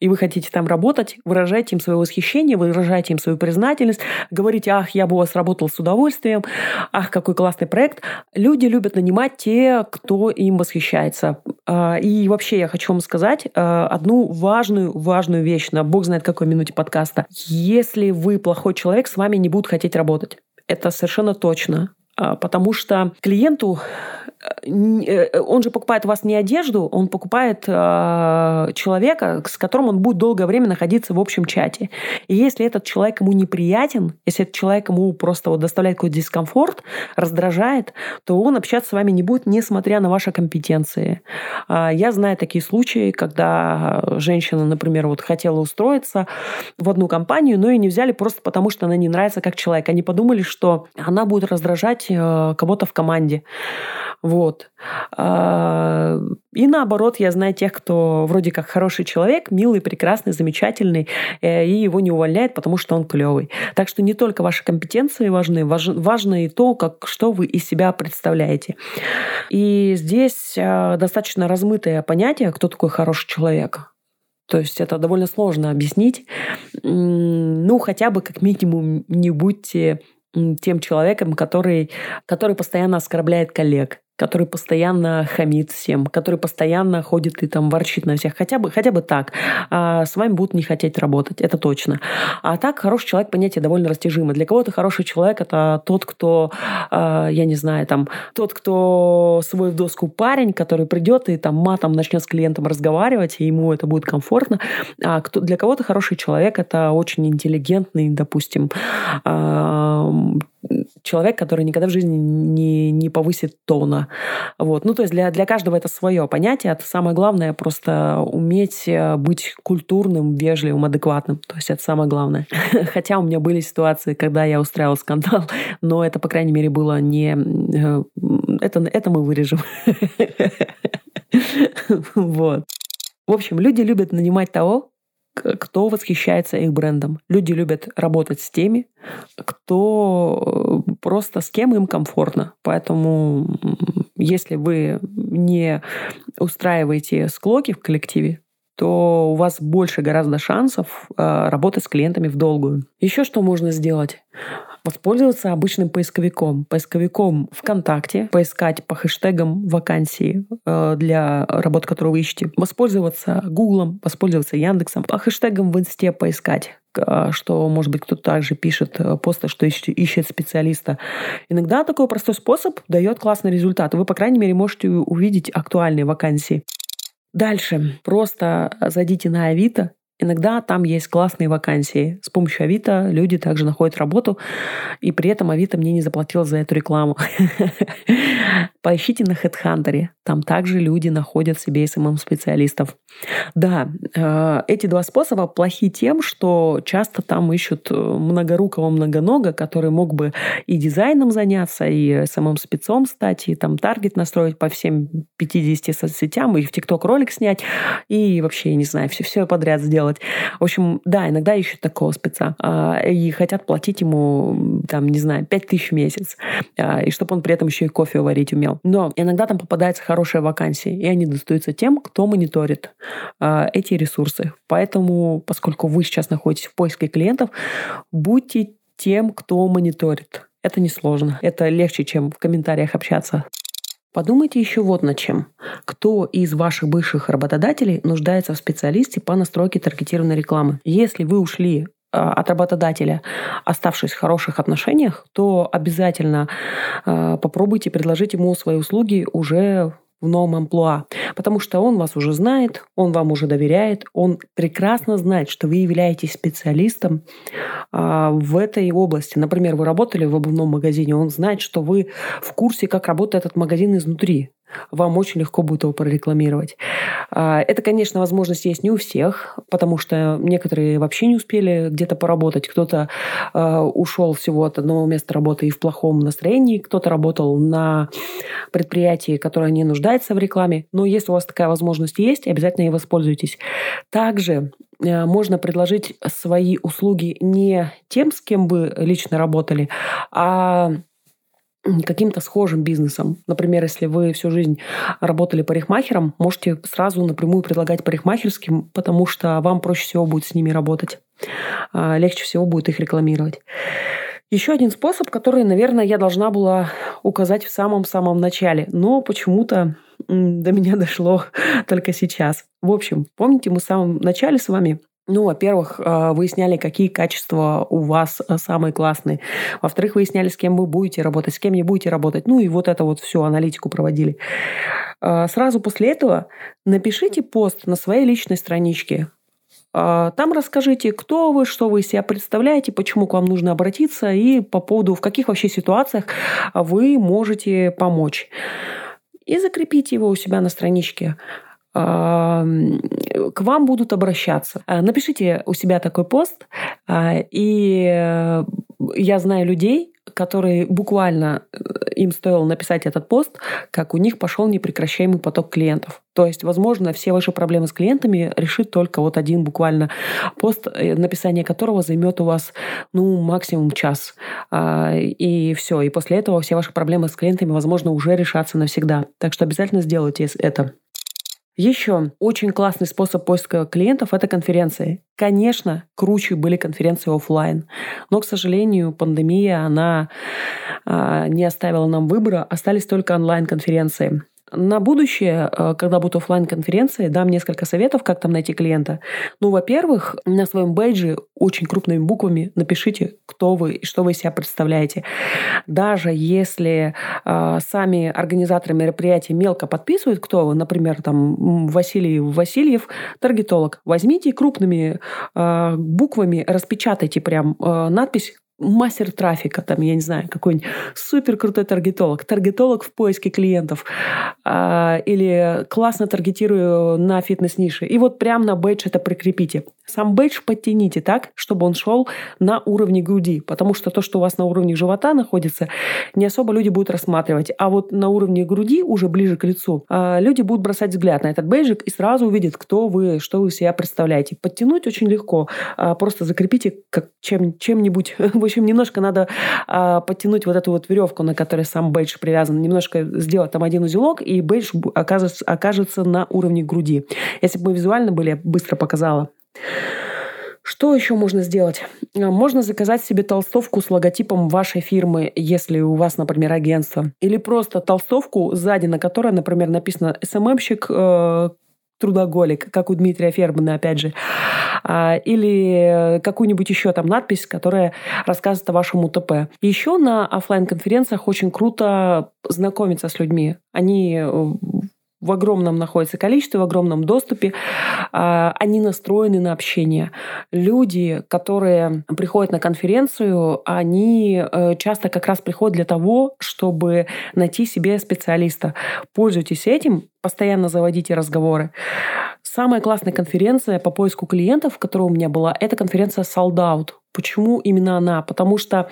A: и вы хотите там работать, выражайте им свое восхищение, выражайте им свою признательность, говорите, ах, я бы у вас работал с удовольствием, ах, какой классный проект. Люди любят нанимать те, кто им восхищается. А, и вообще я хочу вам сказать а, одну важную, важную вещь на бог знает какой минуте подкаста. Если вы плохой человек, с вами не будут хотеть работать. Это совершенно точно. А, потому что клиенту Э, э, он же покупает у вас не одежду, он покупает э, человека, с которым он будет долгое время находиться в общем чате. И если этот человек ему неприятен, если этот человек ему просто вот доставляет какой-то дискомфорт, раздражает, то он общаться с вами не будет, несмотря на ваши компетенции. Э, я знаю такие случаи, когда женщина, например, вот хотела устроиться в одну компанию, но и не взяли просто потому, что она не нравится как человек. Они подумали, что она будет раздражать кого-то в команде. Вот. А, и наоборот, я знаю тех, кто вроде как хороший человек, милый, прекрасный, замечательный, э, и его не увольняет, потому что он клевый. Так что не только ваши компетенции важны, важно и то, как, что вы из себя представляете. И здесь э, достаточно размытое понятие, кто такой хороший человек. То есть это довольно сложно объяснить. Ну, хотя бы как минимум не будьте тем человеком, который, который постоянно оскорбляет коллег который постоянно хамит всем, который постоянно ходит и там ворчит на всех. Хотя бы, хотя бы так. А с вами будут не хотеть работать, это точно. А так, хороший человек, понятие довольно растяжимо. Для кого-то хороший человек – это тот, кто, а, я не знаю, там, тот, кто свой в доску парень, который придет и там матом начнет с клиентом разговаривать, и ему это будет комфортно. А кто, для кого-то хороший человек – это очень интеллигентный, допустим, а, человек, который никогда в жизни не, не повысит тона. Вот. Ну, то есть для, для каждого это свое понятие. Это самое главное просто уметь э, быть культурным, вежливым, адекватным. То есть это самое главное. (laughs) Хотя у меня были ситуации, когда я устраивал скандал, (laughs) но это, по крайней мере, было не... Э, это, это мы вырежем. (laughs) Вот. В общем, люди любят нанимать того, кто восхищается их брендом. Люди любят работать с теми, кто э, просто с кем им комфортно. Поэтому если вы не устраиваете склоки в коллективе, то у вас больше гораздо шансов э, работать с клиентами в долгую. Еще что можно сделать? Воспользоваться обычным поисковиком. Поисковиком ВКонтакте, поискать по хэштегам вакансии э, для работы, которую вы ищете. Воспользоваться Гуглом, воспользоваться Яндексом. По хэштегам в Инсте поискать э, что, может быть, кто-то также пишет э, посты, что ищет, ищет специалиста. Иногда такой простой способ дает классный результат. Вы, по крайней мере, можете увидеть актуальные вакансии. Дальше. Просто зайдите на Авито, Иногда там есть классные вакансии. С помощью Авито люди также находят работу, и при этом Авито мне не заплатил за эту рекламу. (laughs) Поищите на HeadHunter. Там также люди находят себе SMM-специалистов. Да, э, эти два способа плохи тем, что часто там ищут э, многорукого многонога, который мог бы и дизайном заняться, и SMM-спецом стать, и там таргет настроить по всем 50 соцсетям, и в ТикТок ролик снять, и вообще, не знаю, все, все подряд сделать. В общем, да, иногда ищут такого спеца, а, и хотят платить ему, там, не знаю, 5 тысяч в месяц, а, и чтобы он при этом еще и кофе варить умел. Но иногда там попадается хорошая вакансия, и они достаются тем, кто мониторит э, эти ресурсы. Поэтому, поскольку вы сейчас находитесь в поиске клиентов, будьте тем, кто мониторит. Это несложно. Это легче, чем в комментариях общаться. Подумайте еще вот над чем. Кто из ваших бывших работодателей нуждается в специалисте по настройке таргетированной рекламы? Если вы ушли от работодателя, оставшись в хороших отношениях, то обязательно э, попробуйте предложить ему свои услуги уже в новом амплуа, потому что он вас уже знает, он вам уже доверяет, он прекрасно знает, что вы являетесь специалистом а, в этой области. Например, вы работали в обувном магазине, он знает, что вы в курсе, как работает этот магазин изнутри вам очень легко будет его прорекламировать. А, это, конечно, возможность есть не у всех, потому что некоторые вообще не успели где-то поработать. Кто-то а, ушел всего от одного места работы и в плохом настроении, кто-то работал на предприятии, которое не нуждается в рекламе. Но если у вас такая возможность есть, обязательно ей воспользуйтесь. Также а, можно предложить свои услуги не тем, с кем вы лично работали, а каким-то схожим бизнесом. Например, если вы всю жизнь работали парикмахером, можете сразу напрямую предлагать парикмахерским, потому что вам проще всего будет с ними работать. А, легче всего будет их рекламировать. Еще один способ, который, наверное, я должна была указать в самом-самом начале, но почему-то до меня (laughs) дошло только сейчас. В общем, помните, мы в самом начале с вами ну, во-первых, а, выясняли, какие качества у вас а, самые классные. Во-вторых, выясняли, с кем вы будете работать, с кем не будете работать. Ну и вот это вот всю аналитику проводили. А, сразу после этого напишите пост на своей личной страничке. Там расскажите, кто вы, что вы из себя представляете, почему к вам нужно обратиться и по поводу, в каких вообще ситуациях вы можете помочь. И закрепите его у себя на страничке к вам будут обращаться. А, напишите у себя такой пост, а, и э, я знаю людей, которые буквально э, им стоило написать этот пост, как у них пошел непрекращаемый поток клиентов. То есть, возможно, все ваши проблемы с клиентами решит только вот один буквально пост, э, написание которого займет у вас, ну, максимум час. А, и все. И после этого все ваши проблемы с клиентами, возможно, уже решатся навсегда. Так что обязательно сделайте это. Еще очень классный способ поиска клиентов – это конференции. Конечно, круче были конференции офлайн, но, к сожалению, пандемия, она э, не оставила нам выбора, остались только онлайн-конференции. На будущее, э, когда будут офлайн конференции дам несколько советов, как там найти клиента. Ну, во-первых, на своем бейдже очень крупными буквами напишите, кто вы и что вы себя представляете. Даже если э, сами организаторы мероприятия мелко подписывают, кто вы, например, там Василий Васильев, таргетолог, возьмите крупными э, буквами, распечатайте прям э, надпись мастер трафика, там, я не знаю, какой-нибудь супер крутой таргетолог, таргетолог в поиске клиентов, э, или классно таргетирую на фитнес-нише. И вот прямо на бейдж это прикрепите. Сам бейдж подтяните так, чтобы он шел на уровне груди, потому что то, что у вас на уровне живота находится, не особо люди будут рассматривать. А вот на уровне груди, уже ближе к лицу, э, люди будут бросать взгляд на этот бейджик и сразу увидят, кто вы, что вы себя представляете. Подтянуть очень легко. Э, просто закрепите как чем, чем-нибудь (laughs) общем, немножко надо а, подтянуть вот эту вот веревку, на которой сам бейдж привязан, немножко сделать там один узелок, и бейдж окажется, окажется на уровне груди. Если бы мы визуально были, я быстро показала. Что еще можно сделать? А, можно заказать себе толстовку с логотипом вашей фирмы, если у вас, например, агентство. Или просто толстовку, сзади на которой, например, написано «СММщик», э, трудоголик, как у Дмитрия Фермана, опять же, а, или какую-нибудь еще там надпись, которая рассказывает о вашем УТП. Еще на офлайн конференциях очень круто знакомиться с людьми. Они э, в огромном находится количестве, в огромном доступе. А, они настроены на общение. Люди, которые приходят на конференцию, они э, часто как раз приходят для того, чтобы найти себе специалиста. Пользуйтесь этим, постоянно заводите разговоры. Самая классная конференция по поиску клиентов, которая у меня была, это конференция Sold Out. Почему именно она? Потому что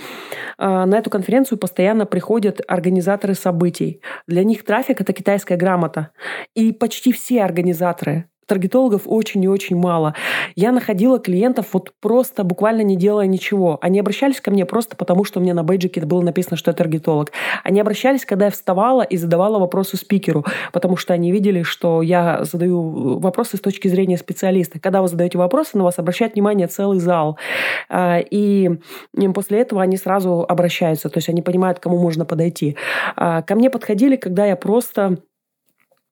A: э, на эту конференцию постоянно приходят организаторы событий. Для них трафик это китайская грамота. И почти все организаторы таргетологов очень и очень мало. Я находила клиентов вот просто буквально не делая ничего. Они обращались ко мне просто потому, что мне на бейджике было написано, что я таргетолог. Они обращались, когда я вставала и задавала вопросы спикеру, потому что они видели, что я задаю вопросы с точки зрения специалиста. Когда вы задаете вопросы, на вас обращает внимание целый зал. А, и после этого они сразу обращаются, то есть они понимают, к кому можно подойти. А, ко мне подходили, когда я просто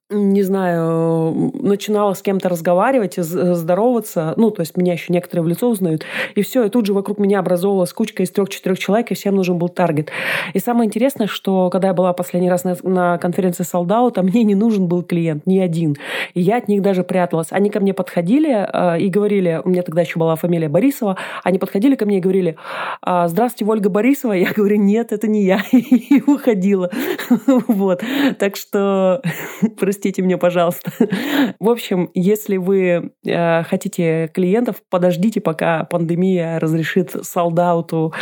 A: не знаю, начинала с кем-то разговаривать, здороваться, ну, то есть меня еще некоторые в лицо узнают, и все, и тут же вокруг меня образовалась кучка из трех-четырех человек, и всем нужен был таргет. И самое интересное, что когда я была последний раз на, на конференции Солдаута, мне не нужен был клиент, ни один. И я от них даже пряталась. Они ко мне подходили э, и говорили, у меня тогда еще была фамилия Борисова, они подходили ко мне и говорили, «А, здравствуйте, Ольга Борисова. Я говорю, нет, это не я. (laughs) И уходила. (laughs) Вот. Так что (laughs) меня, пожалуйста. (laughs) В общем, если вы э, хотите клиентов, подождите, пока пандемия разрешит солдату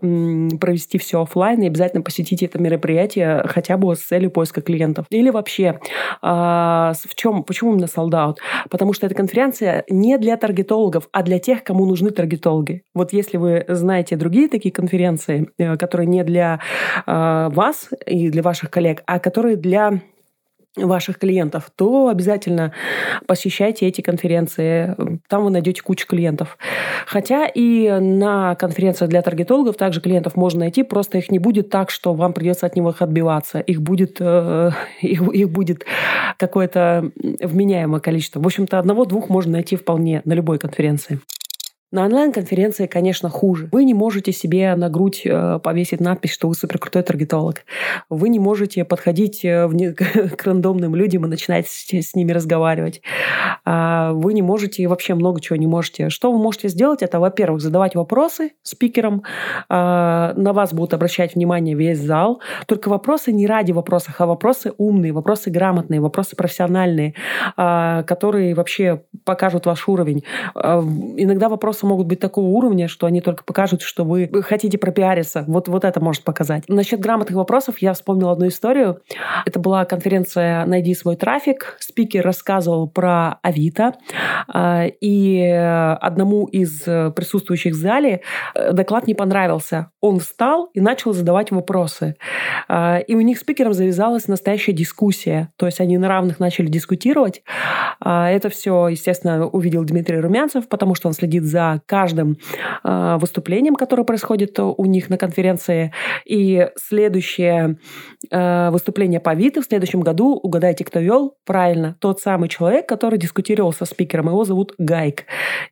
A: э, провести все офлайн и обязательно посетите это мероприятие хотя бы с целью поиска клиентов. Или вообще, э, в чем, почему именно солдат? Потому что эта конференция не для таргетологов, а для тех, кому нужны таргетологи. Вот если вы знаете другие такие конференции, э, которые не для э, вас и для ваших коллег, а которые для ваших клиентов, то обязательно посещайте эти конференции. Там вы найдете кучу клиентов. Хотя и на конференциях для таргетологов также клиентов можно найти, просто их не будет так, что вам придется от них отбиваться. Их будет, э, (laughs) их, их будет какое-то вменяемое количество. В общем-то, одного-двух можно найти вполне на любой конференции. На онлайн-конференции, конечно, хуже. Вы не можете себе на грудь э, повесить надпись, что вы суперкрутой таргетолог. Вы не можете подходить э, (laughs) к рандомным людям и начинать с ними разговаривать. А, вы не можете, вообще много чего не можете. Что вы можете сделать? Это, во-первых, задавать вопросы спикерам. А, на вас будут обращать внимание весь зал. Только вопросы не ради вопросов, а вопросы умные, вопросы грамотные, вопросы профессиональные, а, которые вообще покажут ваш уровень. Иногда вопросы вопросы могут быть такого уровня, что они только покажут, что вы хотите пропиариться. Вот, вот это может показать. Насчет грамотных вопросов я вспомнила одну историю. Это была конференция «Найди свой трафик». Спикер рассказывал про Авито. А, и одному из присутствующих в зале э, доклад не понравился. Он встал и начал задавать вопросы. А, и у них спикером завязалась настоящая дискуссия. То есть они на равных начали дискутировать. А, это все, естественно, увидел Дмитрий Румянцев, потому что он следит за каждым а, выступлением, которое происходит у них на конференции. И следующее выступление по ВИТу в следующем году, угадайте, кто вел, правильно, тот самый человек, который дискутировал со спикером. Его зовут Гайк.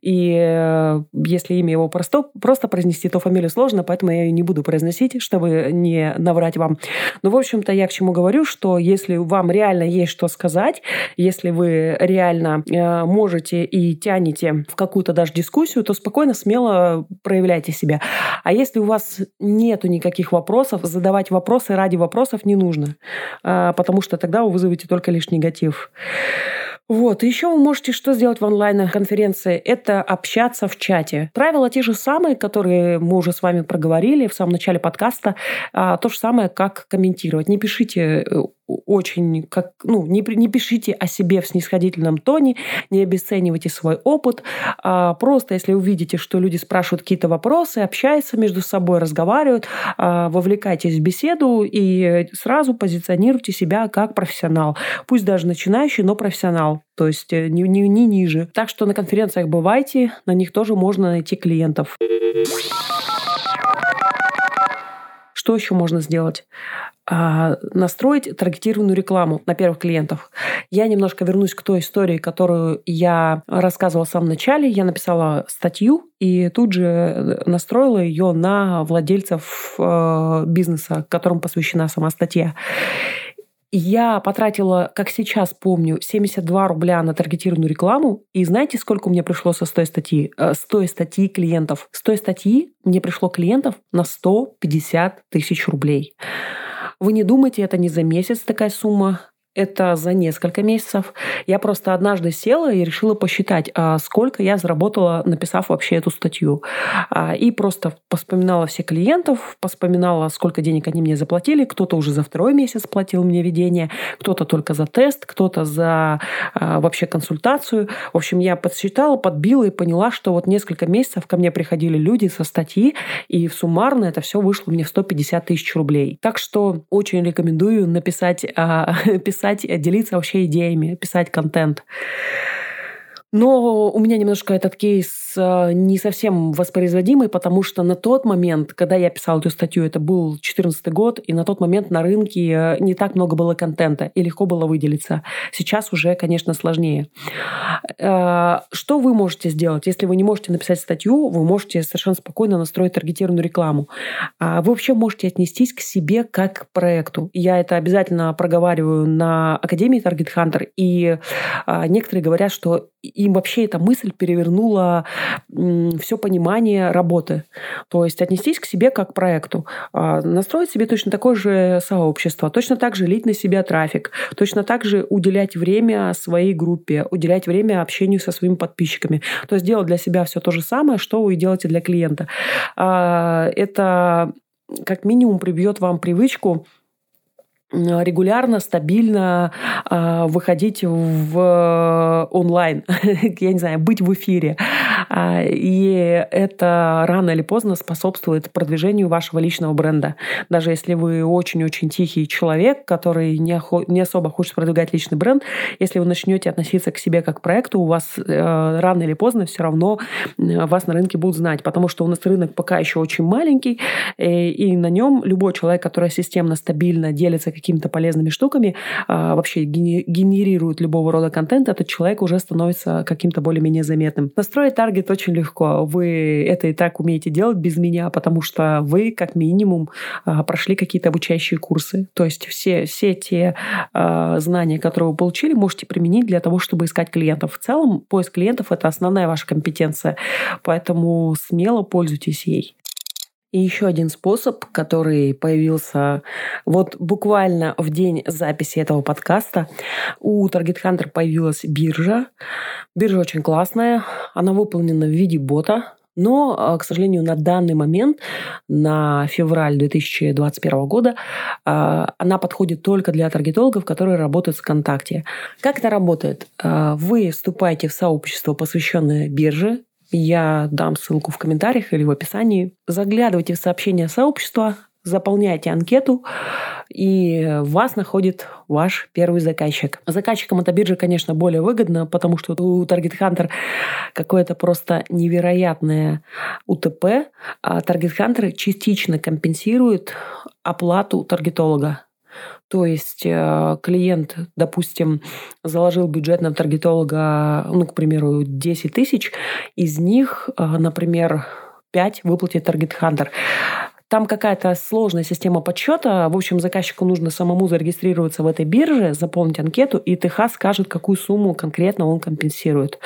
A: И э, если имя его просто, просто произнести, то фамилию сложно, поэтому я ее не буду произносить, чтобы не наврать вам. Но, в общем-то, я к чему говорю, что если вам реально есть что сказать, если вы реально э, можете и тянете в какую-то даже дискуссию, то спокойно, смело проявляйте себя. А если у вас нету никаких вопросов, задавать вопросы ради вопросов не нужно, э, потому что тогда вы вызовете только лишь негатив. Вот. И еще вы можете что сделать в онлайн-конференции? Это общаться в чате. Правила те же самые, которые мы уже с вами проговорили в самом начале подкаста. А, то же самое, как комментировать. Не пишите э, очень, как, ну, не, не пишите о себе в снисходительном тоне, не обесценивайте свой опыт. А просто если увидите, что люди спрашивают какие-то вопросы, общаются между собой, разговаривают, а, вовлекайтесь в беседу и сразу позиционируйте себя как профессионал. Пусть даже начинающий, но профессионал. То есть э, не, не, не ниже. Так что на конференциях бывайте, на них тоже можно найти клиентов. Что еще можно сделать? А, настроить таргетированную рекламу на первых клиентов. Я немножко вернусь к той истории, которую я рассказывала в самом начале. Я написала статью и тут же э, настроила ее на владельцев э, бизнеса, которому посвящена сама статья. Я потратила, как сейчас помню, 72 рубля на таргетированную рекламу. И знаете, сколько меня пришло со 100 статьи? Э, с той статьи клиентов. С той статьи мне пришло клиентов на 150 тысяч рублей. Вы не думайте, это не за месяц такая сумма это за несколько месяцев. Я просто однажды села и решила посчитать, а сколько я заработала, написав вообще эту статью. А, и просто вспоминала все клиентов, вспоминала, сколько денег они мне заплатили. Кто-то уже за второй месяц платил мне ведение, кто-то только за тест, кто-то за а, вообще консультацию. В общем, я подсчитала, подбила и поняла, что вот несколько месяцев ко мне приходили люди со статьи, и суммарно это все вышло мне в 150 тысяч рублей. Так что очень рекомендую написать, (laughs) писать писать, э, делиться вообще идеями, писать контент. Но у меня немножко этот кейс э, не совсем воспроизводимый, потому что на тот момент, когда я писала эту статью, это был 2014 год, и на тот момент на рынке э, не так много было контента, и легко было выделиться. Сейчас уже, конечно, сложнее. Э, что вы можете сделать? Если вы не можете написать статью, вы можете совершенно спокойно настроить таргетированную рекламу. А вы вообще можете отнестись к себе как к проекту. Я это обязательно проговариваю на Академии Target Hunter, и некоторые говорят, что им вообще эта мысль перевернула все понимание работы. То есть отнестись к себе как к проекту, а, настроить себе точно такое же сообщество, точно так же лить на себя трафик, точно так же уделять время своей группе, уделять время общению со своими подписчиками. То есть делать для себя все то же самое, что вы делаете для клиента. А, это как минимум прибьет вам привычку регулярно, стабильно э, выходить в онлайн, (laughs) я не знаю, быть в эфире. А, и это рано или поздно способствует продвижению вашего личного бренда. Даже если вы очень-очень тихий человек, который не, не особо хочет продвигать личный бренд, если вы начнете относиться к себе как к проекту, у вас э, рано или поздно все равно вас на рынке будут знать, потому что у нас рынок пока еще очень маленький, и, э, и на нем любой человек, который системно, стабильно делится какими-то полезными штуками, а, вообще генерирует любого рода контент, этот человек уже становится каким-то более-менее заметным. Настроить таргет очень легко. Вы это и так умеете делать без меня, потому что вы, как минимум, а, прошли какие-то обучающие курсы. То есть все, все те а, знания, которые вы получили, можете применить для того, чтобы искать клиентов. В целом, поиск клиентов — это основная ваша компетенция. Поэтому смело пользуйтесь ей. И еще один способ, который появился вот буквально в день записи этого подкаста. У Target Hunter появилась биржа. Биржа очень классная. Она выполнена в виде бота. Но, а, к сожалению, на данный момент, на февраль 2021 года, а, она подходит только для таргетологов, которые работают в ВКонтакте. Как это работает? А, вы вступаете в сообщество, посвященное бирже, я дам ссылку в комментариях или в описании. Заглядывайте в сообщение сообщества, заполняйте анкету, и вас находит ваш первый заказчик. Заказчикам эта биржа, конечно, более выгодна, потому что у Target Hunter какое-то просто невероятное УТП, а Target Hunter частично компенсирует оплату таргетолога. То есть э, клиент, допустим, заложил бюджет на таргетолога, ну, к примеру, 10 тысяч, из них, э, например, 5 выплатит таргет-хантер. Там какая-то сложная система подсчета. В общем, заказчику нужно самому зарегистрироваться в этой бирже, заполнить анкету, и ТХ скажет, какую сумму конкретно он компенсирует.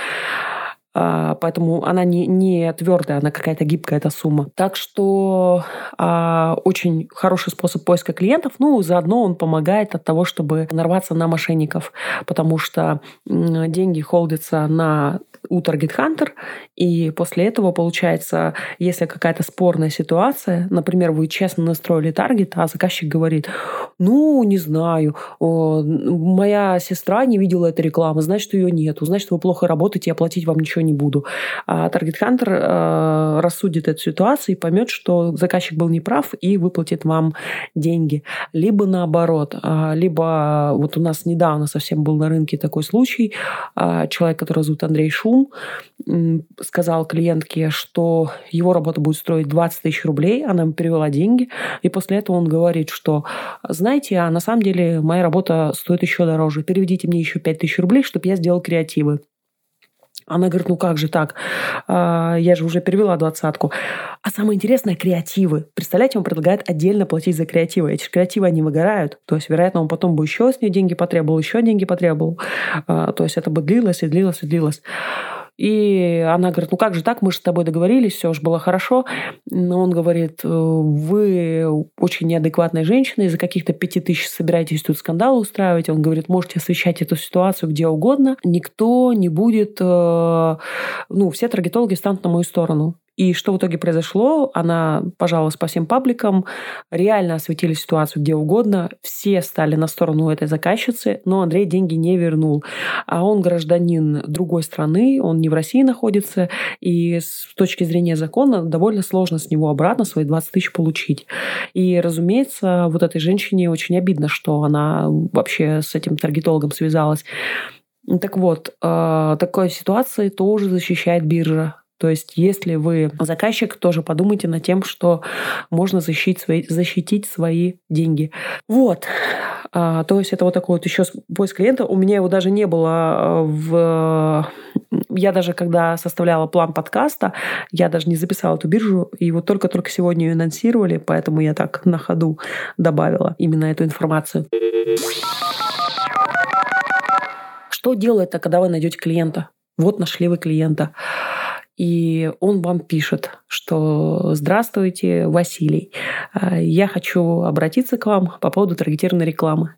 A: А, поэтому она не, не твердая, она какая-то гибкая, эта сумма. Так что а, очень хороший способ поиска клиентов. Ну, заодно он помогает от того, чтобы нарваться на мошенников, потому что деньги холдятся на у Target Hunter, и после этого, получается, если какая-то спорная ситуация, например, вы честно настроили таргет, а заказчик говорит, ну, не знаю, моя сестра не видела этой рекламы, значит, ее нету, значит, вы плохо работаете, я платить вам ничего не буду. А Hunter э, рассудит эту ситуацию и поймет, что заказчик был неправ и выплатит вам деньги. Либо наоборот, а, либо вот у нас недавно совсем был на рынке такой случай, а, человек, который зовут Андрей Шум, сказал клиентке, что его работа будет стоить 20 тысяч рублей, она ему перевела деньги, и после этого он говорит, что, знаете, а на самом деле моя работа стоит еще дороже, переведите мне еще 5 тысяч рублей, чтобы я сделал креативы. Она говорит, ну как же так? А, я же уже перевела двадцатку. А самое интересное – креативы. Представляете, он предлагает отдельно платить за креативы. Эти креативы, они выгорают. То есть, вероятно, он потом бы еще с нее деньги потребовал, еще деньги потребовал. А, то есть, это бы длилось и длилось и длилось. И она говорит, ну как же так, мы же с тобой договорились, все же было хорошо. Но он говорит, вы очень неадекватная женщина, из-за каких-то пяти тысяч собираетесь тут скандал устраивать. Он говорит, можете освещать эту ситуацию где угодно, никто не будет, э, ну, все таргетологи станут на мою сторону. И что в итоге произошло? Она пожаловалась по всем пабликам, реально осветили ситуацию где угодно, все стали на сторону этой заказчицы, но Андрей деньги не вернул. А он гражданин другой страны, он не в России находится, и с точки зрения закона довольно сложно с него обратно свои 20 тысяч получить. И, разумеется, вот этой женщине очень обидно, что она вообще с этим таргетологом связалась. Так вот, э, такой ситуации тоже защищает биржа. То есть, если вы заказчик, тоже подумайте над тем, что можно защитить свои, защитить свои деньги. Вот. А, то есть это вот такой вот еще поиск клиента. У меня его даже не было а, в... Я даже когда составляла план подкаста, я даже не записала эту биржу, и вот только-только сегодня ее анонсировали, поэтому я так на ходу добавила именно эту информацию. Что делает, когда вы найдете клиента? Вот нашли вы клиента и он вам пишет, что «Здравствуйте, Василий, а, я хочу обратиться к вам по поводу таргетированной рекламы».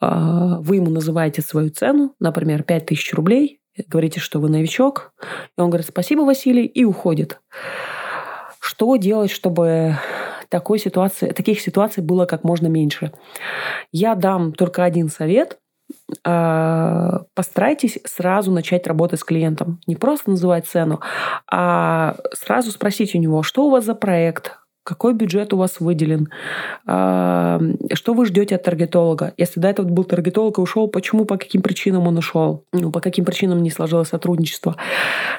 A: А, вы ему называете свою цену, например, 5000 рублей, говорите, что вы новичок, и он говорит «Спасибо, Василий», и уходит. Что делать, чтобы такой ситуации, таких ситуаций было как можно меньше? Я дам только один совет – постарайтесь сразу начать работать с клиентом. Не просто называть цену, а сразу спросить у него, что у вас за проект, какой бюджет у вас выделен, что вы ждете от таргетолога. Если до этого был таргетолог и ушел, почему, по каким причинам он ушел, ну, по каким причинам не сложилось сотрудничество.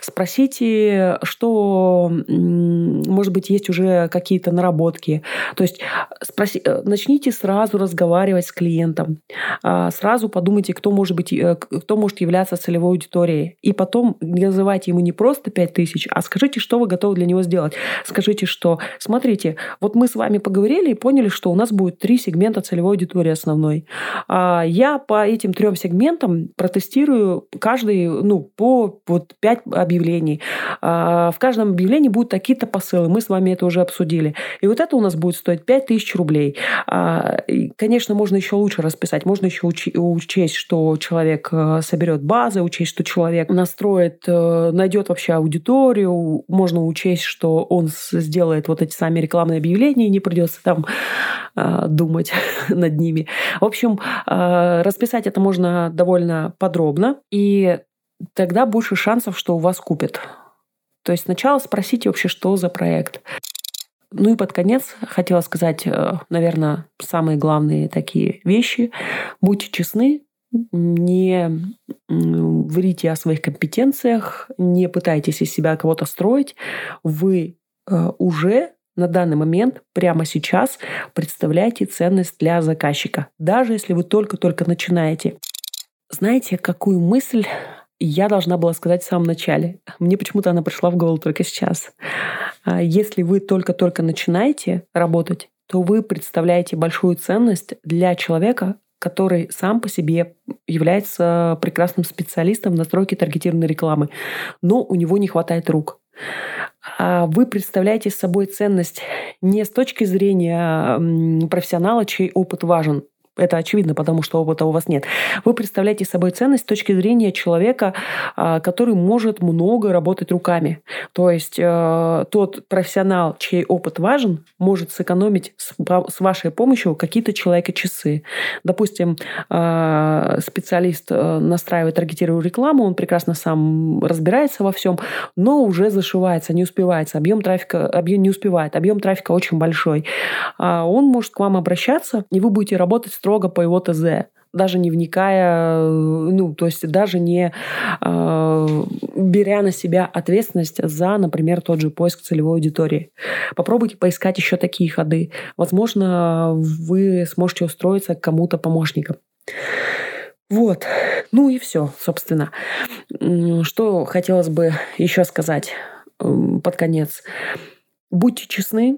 A: Спросите, что, может быть, есть уже какие-то наработки. То есть спроси, э, начните сразу разговаривать с клиентом, а, сразу подумайте, кто может, быть, э, кто может являться целевой аудиторией. И потом называйте ему не просто 5 тысяч, а скажите, что вы готовы для него сделать. Скажите, что смотрите, смотрите, вот мы с вами поговорили и поняли, что у нас будет три сегмента целевой аудитории основной. А, я по этим трем сегментам протестирую каждый, ну, по вот пять объявлений. А, в каждом объявлении будут такие-то посылы. Мы с вами это уже обсудили. И вот это у нас будет стоить 5000 рублей. А, конечно, можно еще лучше расписать. Можно еще учесть, что человек э, соберет базы, учесть, что человек настроит, э, найдет вообще аудиторию. Можно учесть, что он сделает вот эти сами рекламные объявления, и не придется там э, думать (laughs) над ними. В общем, расписать это можно довольно подробно. И тогда больше шансов, что у вас купят. То есть сначала спросите вообще, что за проект. Ну и под конец хотела сказать, э, наверное, самые главные такие вещи. Будьте честны, не врите о своих компетенциях, не пытайтесь из себя кого-то строить. Вы э, уже на данный момент, прямо сейчас, представляете ценность для заказчика, даже если вы только-только начинаете. Знаете, какую мысль я должна была сказать в самом начале. Мне почему-то она пришла в голову только сейчас. А если вы только-только начинаете работать, то вы представляете большую ценность для человека, который сам по себе является прекрасным специалистом в настройке таргетированной рекламы, но у него не хватает рук. А вы представляете собой ценность не с точки зрения профессионала, чей опыт важен, это очевидно, потому что опыта у вас нет. Вы представляете собой ценность с точки зрения человека, а, который может много работать руками. То есть э, тот профессионал, чей опыт важен, может сэкономить с вашей помощью какие-то человека часы. Допустим, э, специалист э, настраивает таргетированную рекламу, он прекрасно сам разбирается во всем, но уже зашивается, не успевается, объем трафика объем не успевает, объем трафика очень большой. А он может к вам обращаться, и вы будете работать с строго по его ТЗ даже не вникая, ну, то есть даже не э, беря на себя ответственность за, например, тот же поиск целевой аудитории. Попробуйте поискать еще такие ходы. Возможно, вы сможете устроиться к кому-то помощником. Вот. Ну и все, собственно. Что хотелось бы еще сказать под конец. Будьте честны,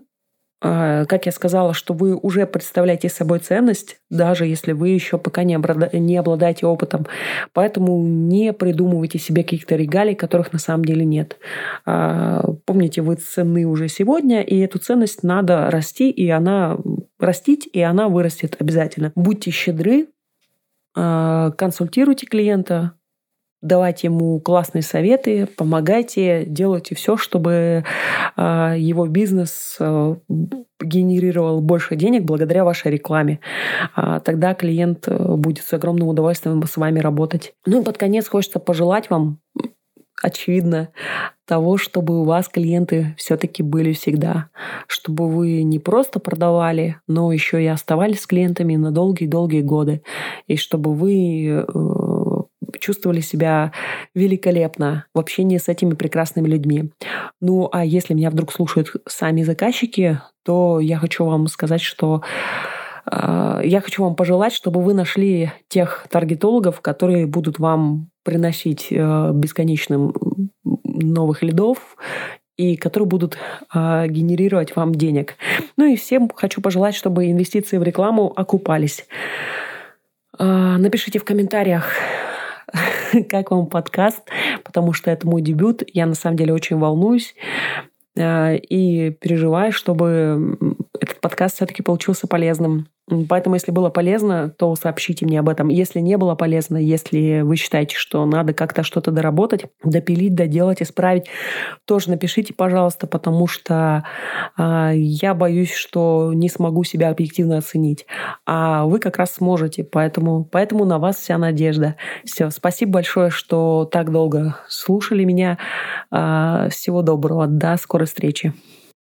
A: как я сказала, что вы уже представляете собой ценность, даже если вы еще пока не, обрада... не обладаете опытом. Поэтому не придумывайте себе каких-то регалий, которых на самом деле нет. А, помните, вы ценны уже сегодня, и эту ценность надо расти, и она растить, и она вырастет обязательно. Будьте щедры, а, консультируйте клиента, давайте ему классные советы, помогайте, делайте все, чтобы э, его бизнес э, генерировал больше денег благодаря вашей рекламе. А тогда клиент э, будет с огромным удовольствием с вами работать. Ну и под конец хочется пожелать вам очевидно, того, чтобы у вас клиенты все-таки были всегда, чтобы вы не просто продавали, но еще и оставались с клиентами на долгие-долгие годы, и чтобы вы чувствовали себя великолепно в общении с этими прекрасными людьми. Ну, а если меня вдруг слушают сами заказчики, то я хочу вам сказать, что э, я хочу вам пожелать, чтобы вы нашли тех таргетологов, которые будут вам приносить э, бесконечным новых лидов и которые будут э, генерировать вам денег. Ну и всем хочу пожелать, чтобы инвестиции в рекламу окупались. Э, напишите в комментариях, (laughs) как вам подкаст, потому что это мой дебют. Я на самом деле очень волнуюсь э, и переживаю, чтобы этот подкаст все-таки получился полезным. Поэтому, если было полезно, то сообщите мне об этом. Если не было полезно, если вы считаете, что надо как-то что-то доработать, допилить, доделать, исправить, тоже напишите, пожалуйста, потому что э, я боюсь, что не смогу себя объективно оценить. А вы как раз сможете, поэтому, поэтому на вас вся надежда. Все, спасибо большое, что так долго слушали меня. Э, всего доброго. До скорой встречи.